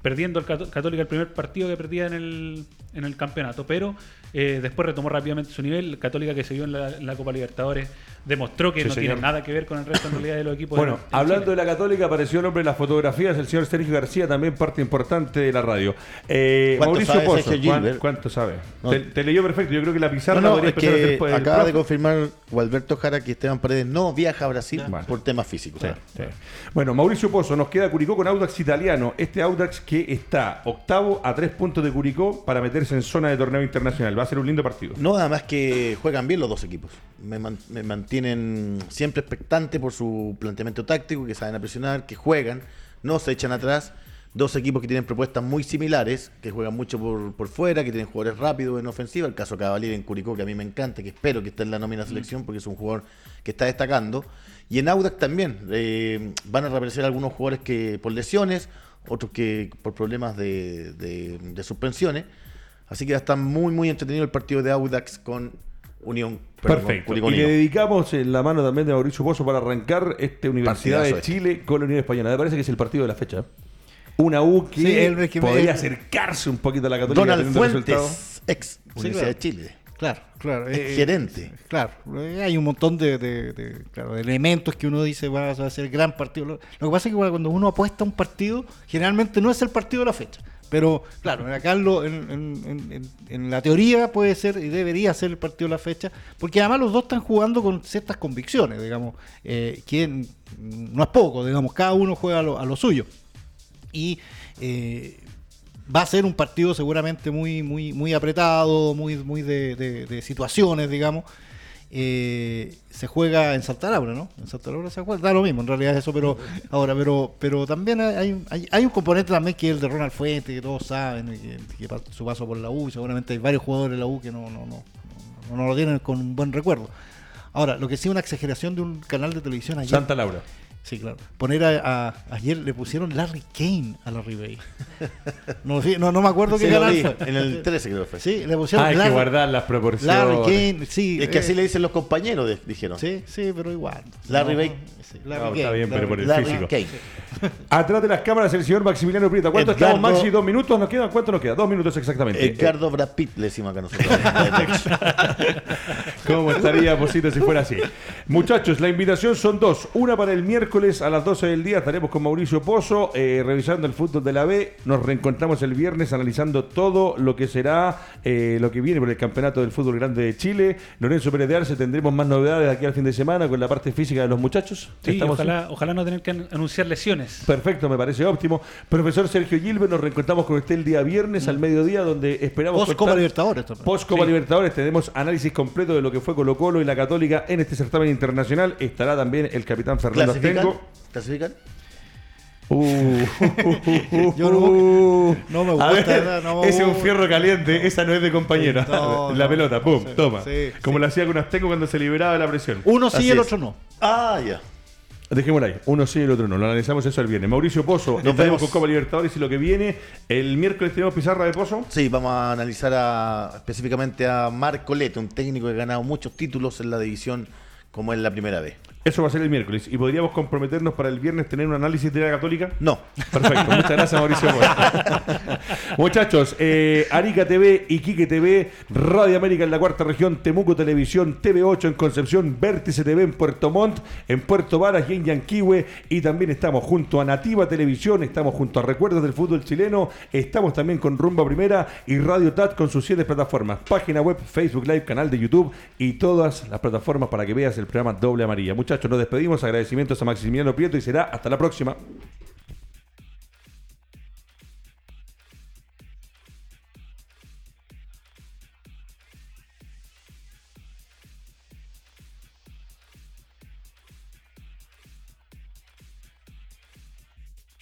Perdiendo el Cató- Católica el primer partido que perdía en el, en el campeonato, pero eh, después retomó rápidamente su nivel. Católica que se vio en la, en la Copa Libertadores demostró que Sí, no señor. tiene nada que ver con el resto en realidad de los equipos. Bueno, en- en hablando Chile. de la Católica, apareció el hombre en las fotografías, el señor Sergio García, también parte importante de la radio. Eh, ¿Cuánto Mauricio sabe Pozo, Sergio ¿cuán- Gilbert? ¿cuánto sabe? No. Te, te leyó perfecto, yo creo que la pizarra No, no, podría es que acaba de profe. confirmar Gualberto Jara que Esteban Paredes no viaja a Brasil Vale. por temas físicos. Sí, sí. Bueno, Mauricio Pozo, nos queda Curicó con Audax italiano. Este Audax que está octavo a tres puntos de Curicó para meterse en zona de torneo internacional. Va a ser un lindo partido. No, además que juegan bien los dos equipos. Me, man- me mantienen siempre expectante por su planteamiento táctico, que saben presionar, que juegan, no se echan atrás. Dos equipos que tienen propuestas muy similares, que juegan mucho por, por fuera, que tienen jugadores rápidos en ofensiva. El caso Cavalier en Curicó, que a mí me encanta, que espero que esté en la nómina selección, porque es un jugador que está destacando. Y en Audax también eh, van a reaparecer algunos jugadores que por lesiones, otros que por problemas de, de- de suspensiones. Así que va a estar muy, muy entretenido el partido de Audax con Unión. perdón, Perfecto. Y le dedicamos en la mano también de Mauricio Pozo para arrancar este Universidad Partidazo de este. Chile con la Unión Española. Me parece que es el partido de la fecha. Una U que Sí, el- que- podría acercarse un poquito a la Católica. Donald teniendo resultados. Fuentes, ex Universidad claro. de Chile. Claro, claro. Es eh, gerente. Claro, eh, hay un montón de, de- de, claro, de elementos que uno dice va a ser gran partido. Lo, lo que pasa es que cuando uno apuesta a un partido, generalmente no es el partido de la fecha. Pero claro, acá en, en- en- la teoría puede ser y debería ser el partido de la fecha, porque además los dos están jugando con ciertas convicciones, digamos, eh, que no es poco, digamos, cada uno juega a lo, suyo. Y eh, va a ser un partido seguramente muy, muy, muy apretado, muy, muy de situaciones, digamos. Eh, se juega en Santa Laura, ¿no? En Santa Laura se juega, da lo mismo en realidad eso, pero ahora, pero, pero también hay, hay, hay un componente también que es el de Ronald Fuente, que todos saben, que, que su paso por la U, y seguramente hay varios jugadores de la U que no, no, no, no, lo tienen con un buen recuerdo. Ahora, lo que sí es una exageración de un canal de televisión ayer. Santa Laura. Sí, claro. Poner a, a- ayer le pusieron Larry Kane a Larry Bay. No, sí, no, no me acuerdo Sí, qué canal vi, en el 13 creo que fue. Sí, le pusieron Ah, hay que Larry, guardar las proporciones. Larry Kane, sí. Es que así eh, le dicen los compañeros, de- dijeron. Sí, sí, pero igual. Larry No, Bay. sí, Larry No, está Kane, bien, pero Larry- por el Larry físico. Kane. Atrás de las cámaras el señor Maximiliano Prieta. ¿Cuánto Edgardo- estamos, Maxi? ¿Dos minutos nos quedan? ¿Cuánto nos queda? Dos minutos exactamente. Edgardo Brad Pitt le decimos acá nosotros. ¿Cómo estaría Posito si fuera así? Muchachos, la invitación son dos. Una para el miércoles a las 12 del día. Estaremos con Mauricio Pozo eh, revisando el fútbol de la B. Nos reencontramos el viernes analizando todo lo que será eh, lo que viene por el campeonato del fútbol grande de Chile. Lorenzo Pérez de Arce, tendremos más novedades aquí al fin de semana con la parte física de los muchachos. Sí, ¿Estamos ojalá, ojalá no tener que an- anunciar lesiones. Perfecto, me parece óptimo. Profesor Sergio Gilbert, nos reencontramos con usted el día viernes al mediodía, donde esperamos. Post Copa Libertadores. Post Copa Sí. Libertadores tenemos análisis completo de lo que fue Colo Colo y la Católica en este certamen internacional. Estará también el capitán Fernando ¿Clasifican? Tengo. ¿Clasifican? Uh, Yo no- no me gusta, ver, ¿verdad? No, ese es un fierro caliente, esa no es de compañero. No, la pelota, pum, Sí, toma. sí, Como sí. lo hacía con Astengo cuando se liberaba de la presión. Uno sí y el es. otro no. Ah, ya. Dejémoslo ahí, uno sí y el otro no. Lo analizamos eso el viernes. Mauricio Pozo, Nos vemos. con Copa Libertadores y lo que viene. El miércoles tenemos pizarra de Pozo. Sí, vamos a analizar a- específicamente a Marco Leto, un técnico que ha ganado muchos títulos en la división como es la primera vez. Eso va a ser el miércoles. ¿Y podríamos comprometernos para el viernes tener un análisis de la Católica? No. Perfecto. Muchas gracias, Mauricio. Muchachos, eh, Arica TV, Iquique TV, Radio América en la cuarta región, Temuco Televisión, TV8 en Concepción, Vértice TV en Puerto Montt, en Puerto Varas y en Yanquihue. Y también estamos junto a Nativa Televisión, estamos junto a Recuerdos del Fútbol Chileno, estamos también con Rumba Primera y Radio TAT con sus siete plataformas. Página web, Facebook Live, canal de YouTube y todas las plataformas para que veas el programa Doble Amarilla. Muchachos, nos despedimos. Agradecimientos a Maximiliano Prieto y será hasta la próxima.